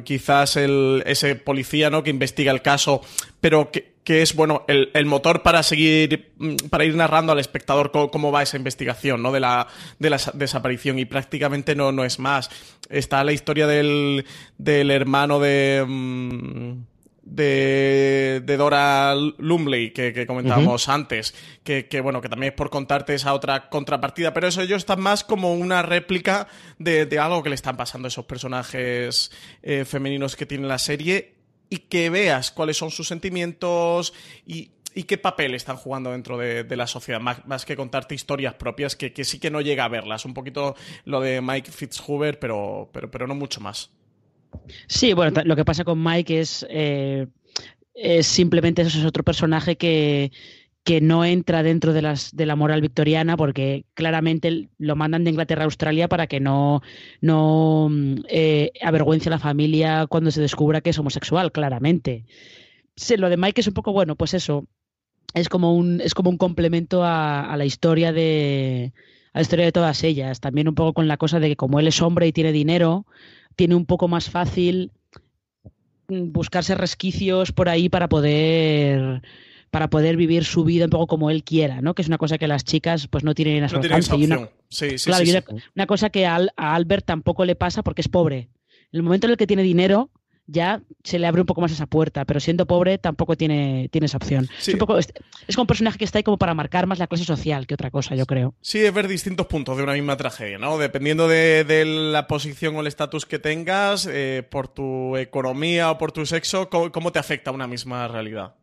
Speaker 3: quizás el, ese policía ¿no? que investiga el caso, pero que, que es bueno el, el, motor para seguir mm, para ir narrando al espectador cómo, va esa investigación no de la de la desaparición y prácticamente no no es más. Está la historia del, del hermano de mm, de, de, Dora Lumley que, que comentábamos antes, que, que, bueno, que también es por contarte esa otra contrapartida, pero eso ellos están más como una réplica de, de algo que le están pasando a esos personajes eh, femeninos que tiene la serie y que veas cuáles son sus sentimientos y, qué papel están jugando dentro de, la sociedad, más, que contarte historias propias, que, sí que no llega a verlas. Un poquito lo de Mike Fitzhuber, pero, pero, pero no mucho más.
Speaker 2: Sí, bueno, lo que pasa con Mike es, eh, es simplemente eso es otro personaje que, que no entra dentro de, las, de la moral victoriana porque claramente lo mandan de Inglaterra a Australia para que no, no eh, avergüence a la familia cuando se descubra que es homosexual, claramente. lo de Mike es un poco bueno, pues eso, es como un, es como un complemento a, la historia de a la historia de todas ellas. También un poco con la cosa de que como él es hombre y tiene dinero, tiene un poco más fácil buscarse resquicios por ahí para poder para poder vivir su vida un poco como él quiera, ¿no? Que es una cosa que las chicas pues no tienen a su alcance.
Speaker 3: una, sí, sí,
Speaker 2: claro, una, cosa que a, Albert tampoco le pasa porque es pobre. En el momento en el que tiene dinero, ya se le abre un poco más esa puerta, pero siendo pobre tampoco tiene, tiene esa opción. Es, un poco, es, como un personaje que está ahí como para marcar más la clase social que otra cosa, yo creo.
Speaker 3: Sí, es ver distintos puntos de una misma tragedia, ¿no? Dependiendo de, la posición o el estatus que tengas, eh, por tu economía o por tu sexo, cómo te afecta una misma realidad.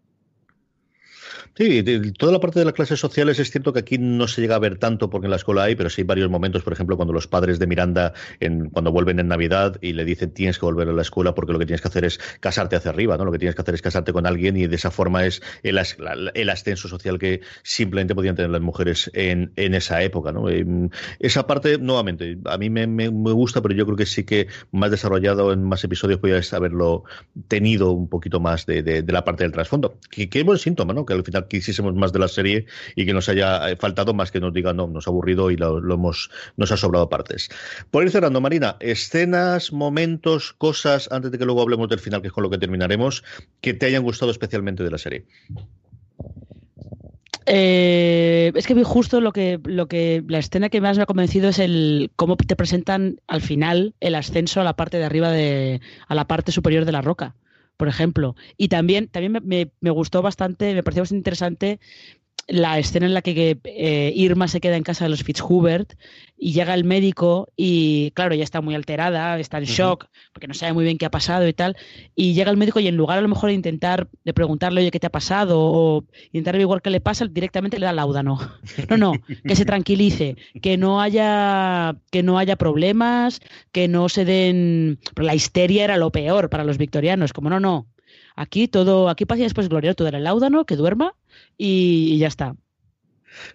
Speaker 1: Sí, toda la parte de las clases sociales es cierto que aquí no se llega a ver tanto porque en la escuela hay, pero sí hay varios momentos, por ejemplo, cuando los padres de Miranda, en, cuando vuelven en Navidad y le dicen tienes que volver a la escuela porque lo que tienes que hacer es casarte hacia arriba, ¿no? Lo que tienes que hacer es casarte con alguien y de esa forma es el, el ascenso social que simplemente podían tener las mujeres en, esa época, ¿no? Em, esa parte, nuevamente, a mí me, gusta, pero yo creo que sí que más desarrollado en más episodios podrías haberlo tenido un poquito más de, la parte del trasfondo. Que, que buen síntoma, ¿no? Que al final quisiésemos más de la serie y que nos haya eh, faltado más que nos diga no, nos ha aburrido y lo, hemos, nos ha sobrado partes. Por ir cerrando, Marina, escenas, momentos, cosas, antes de que luego hablemos del final, que es con lo que terminaremos, que te hayan gustado especialmente de la serie.
Speaker 2: Eh, es que vi justo lo que, lo que la escena que más me ha convencido es el cómo te presentan al final el ascenso a la parte de arriba de a la parte superior de la roca por ejemplo. Y también, también me, me, gustó bastante, me pareció bastante interesante la escena en la que eh, Irma se queda en casa de los Fitzhubert y llega el médico y claro, ya está muy alterada, está en shock porque no sabe muy bien qué ha pasado y tal, y llega el médico y en lugar a lo mejor de intentar de preguntarle, oye, ¿qué te ha pasado? o intentar igual que le pasa, directamente le da láudano. No, no, que se tranquilice, que no haya que no haya problemas, que no se den... la histeria era lo peor para los victorianos, como no, no, Aquí todo, aquí pasa después Gloria, tú el láudano, que duerma y, ya está.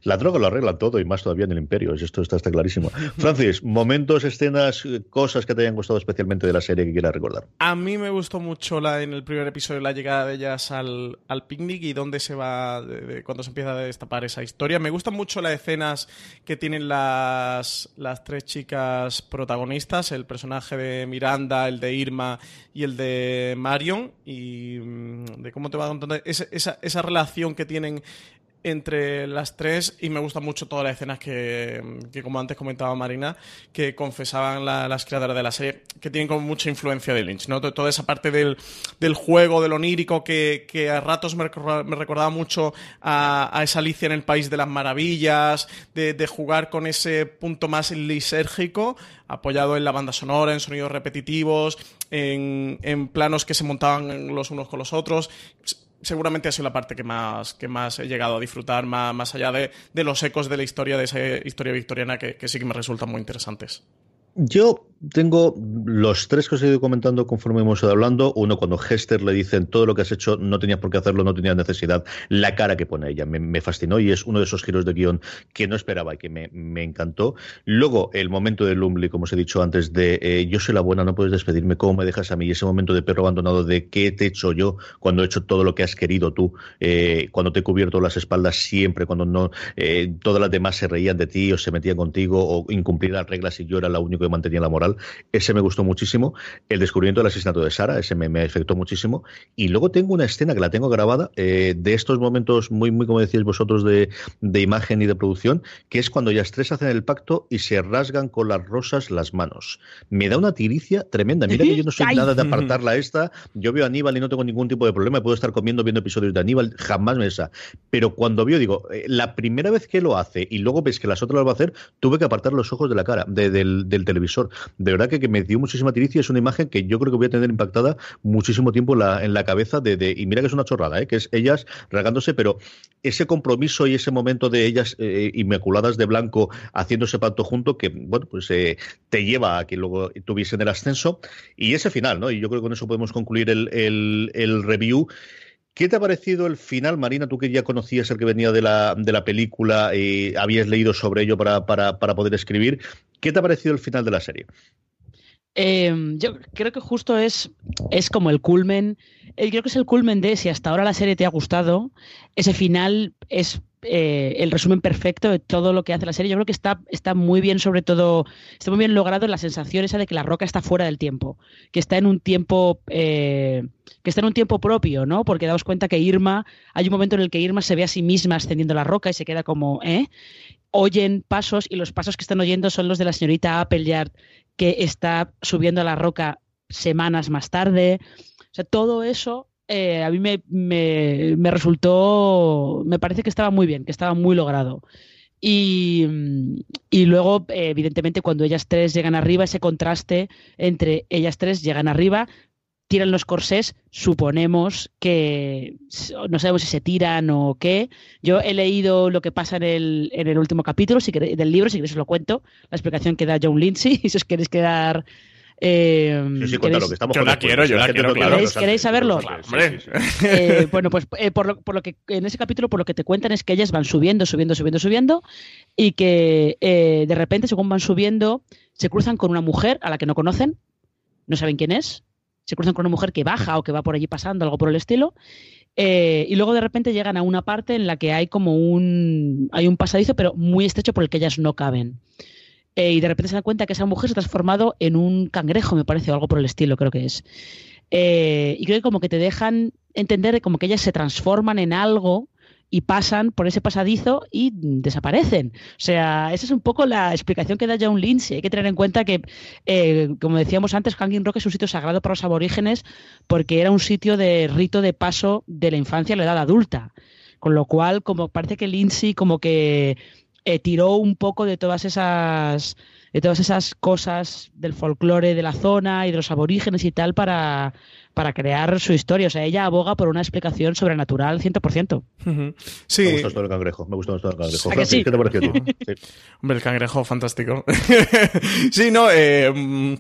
Speaker 1: La droga lo arregla todo y más todavía en el Imperio, esto está, clarísimo. Francis, momentos, escenas, cosas que te hayan gustado especialmente de la serie que quieras recordar.
Speaker 3: A mí me gustó mucho la, en el primer episodio la llegada de ellas al, al picnic y dónde se va, de, cuando se empieza a destapar esa historia. Me gustan mucho las escenas que tienen las, las tres chicas protagonistas, el personaje de Miranda, el de Irma y el de Marion, y mm, de cómo te va contando esa, esa, esa relación que tienen entre las tres y me gustan mucho todas las escenas que, que como antes comentaba Marina, que confesaban las creadoras de la serie, que tienen como mucha influencia de Lynch, ¿no? Toda esa parte del, del juego, del onírico, que, que a ratos me, recordaba mucho a, a, esa Alicia en el País de las Maravillas, de, de jugar con ese punto más lisérgico, apoyado en la banda sonora, en sonidos repetitivos, en, en planos que se montaban los unos con los otros seguramente ha sido la parte que más, que más he llegado a disfrutar, más, más allá de, de los ecos de la historia, de esa historia victoriana que, que sí que me resultan muy interesantes.
Speaker 1: Yo tengo los tres que os he ido comentando conforme hemos ido hablando. Uno, cuando Hester le dicen todo lo que has hecho, no tenías por qué hacerlo, no tenías necesidad. La cara que pone ella me, fascinó y es uno de esos giros de guion que no esperaba y que me, encantó. Luego, el momento de Lumley, como os he dicho antes, de eh, yo soy la buena, no puedes despedirme, ¿cómo me dejas a mí? Y ese momento de perro abandonado de qué te he hecho yo cuando he hecho todo lo que has querido tú, eh, cuando te he cubierto las espaldas siempre, cuando no eh, todas las demás se reían de ti o se metían contigo o incumplir las reglas y yo era la único que mantenía la moral. Ese me gustó muchísimo. El descubrimiento del asesinato de Sara, ese me, me afectó muchísimo. Y luego tengo una escena que la tengo grabada eh, de estos momentos muy, muy, como decíais vosotros, de, de, imagen y de producción, que es cuando ya tres hacen el pacto y se rasgan con las rosas las manos. Me da una tiricia tremenda. Mira que yo no soy nada de apartarla esta. Yo veo a Aníbal y no tengo ningún tipo de problema. Puedo estar comiendo viendo episodios de Aníbal, jamás me esa. Pero cuando veo, digo, eh, la primera vez que lo hace y luego ves que las otras lo va a hacer, tuve que apartar los ojos de la cara, del, del televisor de verdad que, me dio muchísima tiricia. Es una imagen que yo creo que voy a tener impactada muchísimo tiempo en la, cabeza de, y mira que es una chorrada, ¿eh? que es ellas regándose, pero ese compromiso y ese momento de ellas eh, inmaculadas de blanco haciendo ese pacto junto que, bueno, pues eh, te lleva a que luego tuviesen el ascenso y ese final, ¿no? Y yo creo que con eso podemos concluir el review. ¿Qué te ha parecido el final, Marina? Tú que ya conocías el que venía de la, de la película y habías leído sobre ello para, para, para poder escribir. ¿Qué te ha parecido el final de la serie?
Speaker 2: Eh, yo creo que justo es, es como el culmen. Eh, creo que es el culmen de si hasta ahora la serie te ha gustado, ese final es eh, el resumen perfecto de todo lo que hace la serie. Yo creo que está, está muy bien, sobre todo, está muy bien logrado la sensación esa de que la roca está fuera del tiempo, que está en un tiempo, eh, que está en un tiempo propio, ¿no? Porque daos cuenta que Irma, hay un momento en el que Irma se ve a sí misma ascendiendo la roca y se queda como, ¿eh? Oyen pasos y los pasos que están oyendo son los de la señorita Appleyard que está subiendo a la roca semanas más tarde. O sea, todo eso eh, a mí me, me, resultó, me parece que estaba muy bien, que estaba muy logrado. Y, y luego, eh, evidentemente, cuando ellas tres llegan arriba, ese contraste entre ellas tres llegan arriba, tiran los corsés, suponemos que no sabemos si se tiran o qué. Yo he leído lo que pasa en el, en el último capítulo si del libro, si queréis os lo cuento, la explicación que da John Lindsay, y si os queréis quedar
Speaker 1: eh, sí, sí, ¿queréis, que estamos yo la quiero, yo la quiero,
Speaker 2: claro. ¿Queréis, saberlo? Eh, bueno, pues eh, por, lo, por, lo, que en ese capítulo por lo que te cuentan es que ellas van subiendo, subiendo, subiendo, subiendo y que eh, de repente según van subiendo se cruzan con una mujer a la que no conocen, no saben quién es, se cruzan con una mujer que baja o que va por allí pasando, algo por el estilo, eh, y luego de repente llegan a una parte en la que hay como un, hay un pasadizo, pero muy estrecho por el que ellas no caben. Eh, y de repente se dan cuenta que esa mujer se ha transformado en un cangrejo, me parece, o algo por el estilo, creo que es. Eh, y creo que como que te dejan entender como que ellas se transforman en algo y pasan por ese pasadizo y desaparecen. O sea, esa es un poco la explicación que da John Lindsay. Hay que tener en cuenta que, eh, como decíamos antes, Hanging Rock es un sitio sagrado para los aborígenes porque era un sitio de rito de paso de la infancia a la edad adulta. Con lo cual, como parece que Lindsay como que eh, tiró un poco de todas esas de todas esas cosas del folclore de la zona y de los aborígenes y tal para, para crear su historia. O sea, ella aboga por una explicación sobrenatural 100%.
Speaker 3: Sí.
Speaker 1: Me gusta esto del cangrejo. Me gusta esto del cangrejo. ¿Qué te pareció tú?
Speaker 3: Hombre, el cangrejo fantástico. sí, no, eh,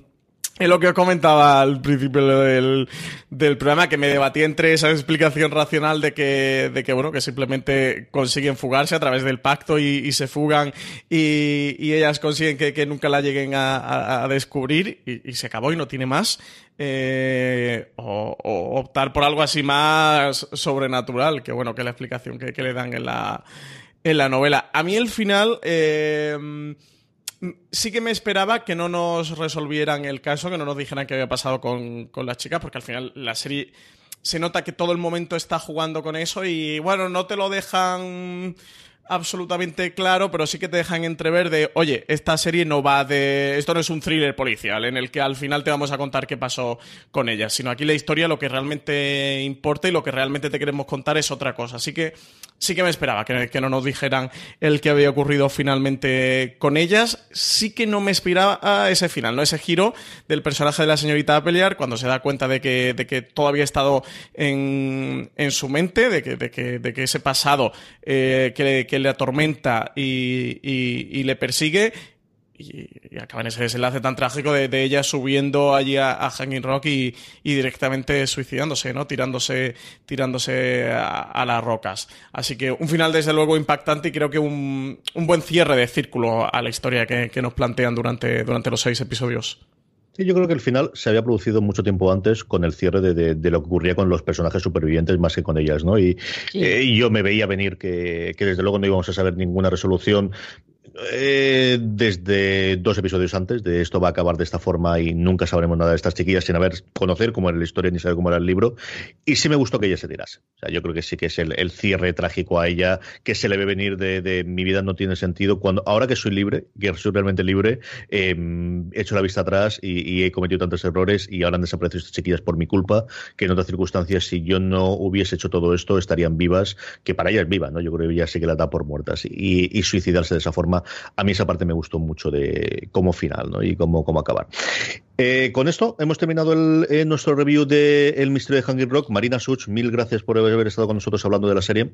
Speaker 3: Es lo que os comentaba al principio del, del, programa, que me debatí entre esa explicación racional de que, de que, bueno, que simplemente consiguen fugarse a través del pacto y, se fugan y, y, ellas consiguen que, que, nunca la lleguen a, a, descubrir y, y, se acabó y no tiene más. Eh, o, o, optar por algo así más sobrenatural, que bueno, que la explicación que, que le dan en la, en la novela. A mí el final... Eh, sí que me esperaba que no nos resolvieran el caso, que no nos dijeran qué había pasado con, con las chicas, porque al final la serie se nota que todo el momento está jugando con eso y bueno, no te lo dejan absolutamente claro, pero sí que te dejan entrever de, oye, esta serie no va de... Esto no es un thriller policial en el que al final te vamos a contar qué pasó con ella, sino aquí la historia, lo que realmente importa y lo que realmente te queremos contar es otra cosa. Así que sí que me esperaba que, no nos dijeran el que había ocurrido finalmente con ellas. Sí que no me esperaba ese final, ¿no? Ese giro del personaje de la señorita Apeliar cuando se da cuenta de que, de que todo había estado en, en su mente, de que, de que, de que ese pasado eh, que, que le atormenta y, y, le persigue y, acaba en ese desenlace tan trágico de, ella subiendo allí a, Hanging Rock y, directamente suicidándose, ¿no? Tirándose, tirándose a, las rocas. Así que un final desde luego impactante y creo que un, un buen cierre de círculo a la historia que, que, nos plantean durante, durante los seis episodios.
Speaker 1: Sí, yo creo que el final se había producido mucho tiempo antes con el cierre de, de, lo que ocurría con los personajes supervivientes más que con ellas, ¿no? Y, eh, yo me veía venir que, que, desde luego no íbamos a saber ninguna resolución eh, desde dos episodios antes de esto va a acabar de esta forma y nunca sabremos nada de estas chiquillas sin haber conocer cómo era la historia ni saber cómo era el libro. Y sí me gustó que ella se tirase. O sea, yo creo que sí que es el, cierre trágico a ella que se le ve venir de, mi vida no tiene sentido. Cuando ahora que soy libre, que soy realmente libre, em, he hecho la vista atrás y, he cometido tantos errores y ahora han desaparecido estas chiquillas por mi culpa que en otras circunstancias si yo no hubiese hecho todo esto estarían vivas, que para ellas viva, ¿no? Yo creo que ella sí que la da por muertas y suicidarse de esa forma a mí esa parte me gustó mucho de cómo final ¿no? y cómo, cómo acabar. Eh, con esto hemos terminado el, eh, nuestro review de El misterio de Hungry Rock. Marina Such, mil gracias por haber estado con nosotros hablando de la serie.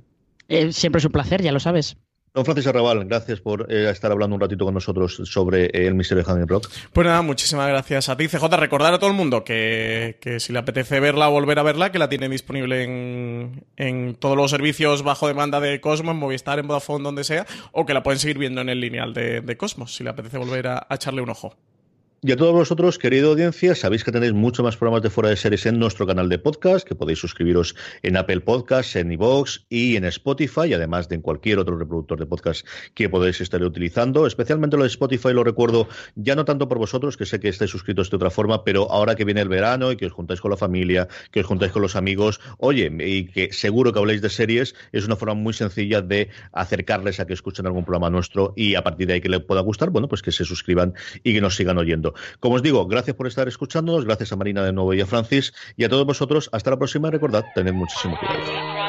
Speaker 2: Eh, siempre es un placer, ya lo sabes.
Speaker 1: Don Francis Arrabal, gracias por estar hablando un ratito con nosotros sobre el misterio de Hanging Rock.
Speaker 3: Pues nada, muchísimas gracias a ti, CJ. Recordar a todo el mundo que, si le apetece verla o volver a verla, que la tiene disponible en, en, todos los servicios bajo demanda de Cosmos, en Movistar, en Vodafone, donde sea, o que la pueden seguir viendo en el lineal de, de Cosmos, si le apetece volver a echarle un ojo.
Speaker 1: Y a todos vosotros, querida audiencia, sabéis que tenéis muchos más programas de fuera de series en nuestro canal de podcast, que podéis suscribiros en Apple Podcasts, en iVoox y en Spotify, además de en cualquier otro reproductor de podcast que podéis estar utilizando. Especialmente lo de Spotify lo recuerdo ya no tanto por vosotros, que sé que estáis suscritos de otra forma, pero ahora que viene el verano y que os juntáis con la familia, que os juntáis con los amigos, oye, y que seguro que habléis de series, es una forma muy sencilla de acercarles a que escuchen algún programa nuestro y a partir de ahí que les pueda gustar, bueno, pues que se suscriban y que nos sigan oyendo. Como os digo, gracias por estar escuchándonos, gracias a Marina de nuevo y a Francis, y a todos vosotros, hasta la próxima. Recordad, tened muchísimo cuidado.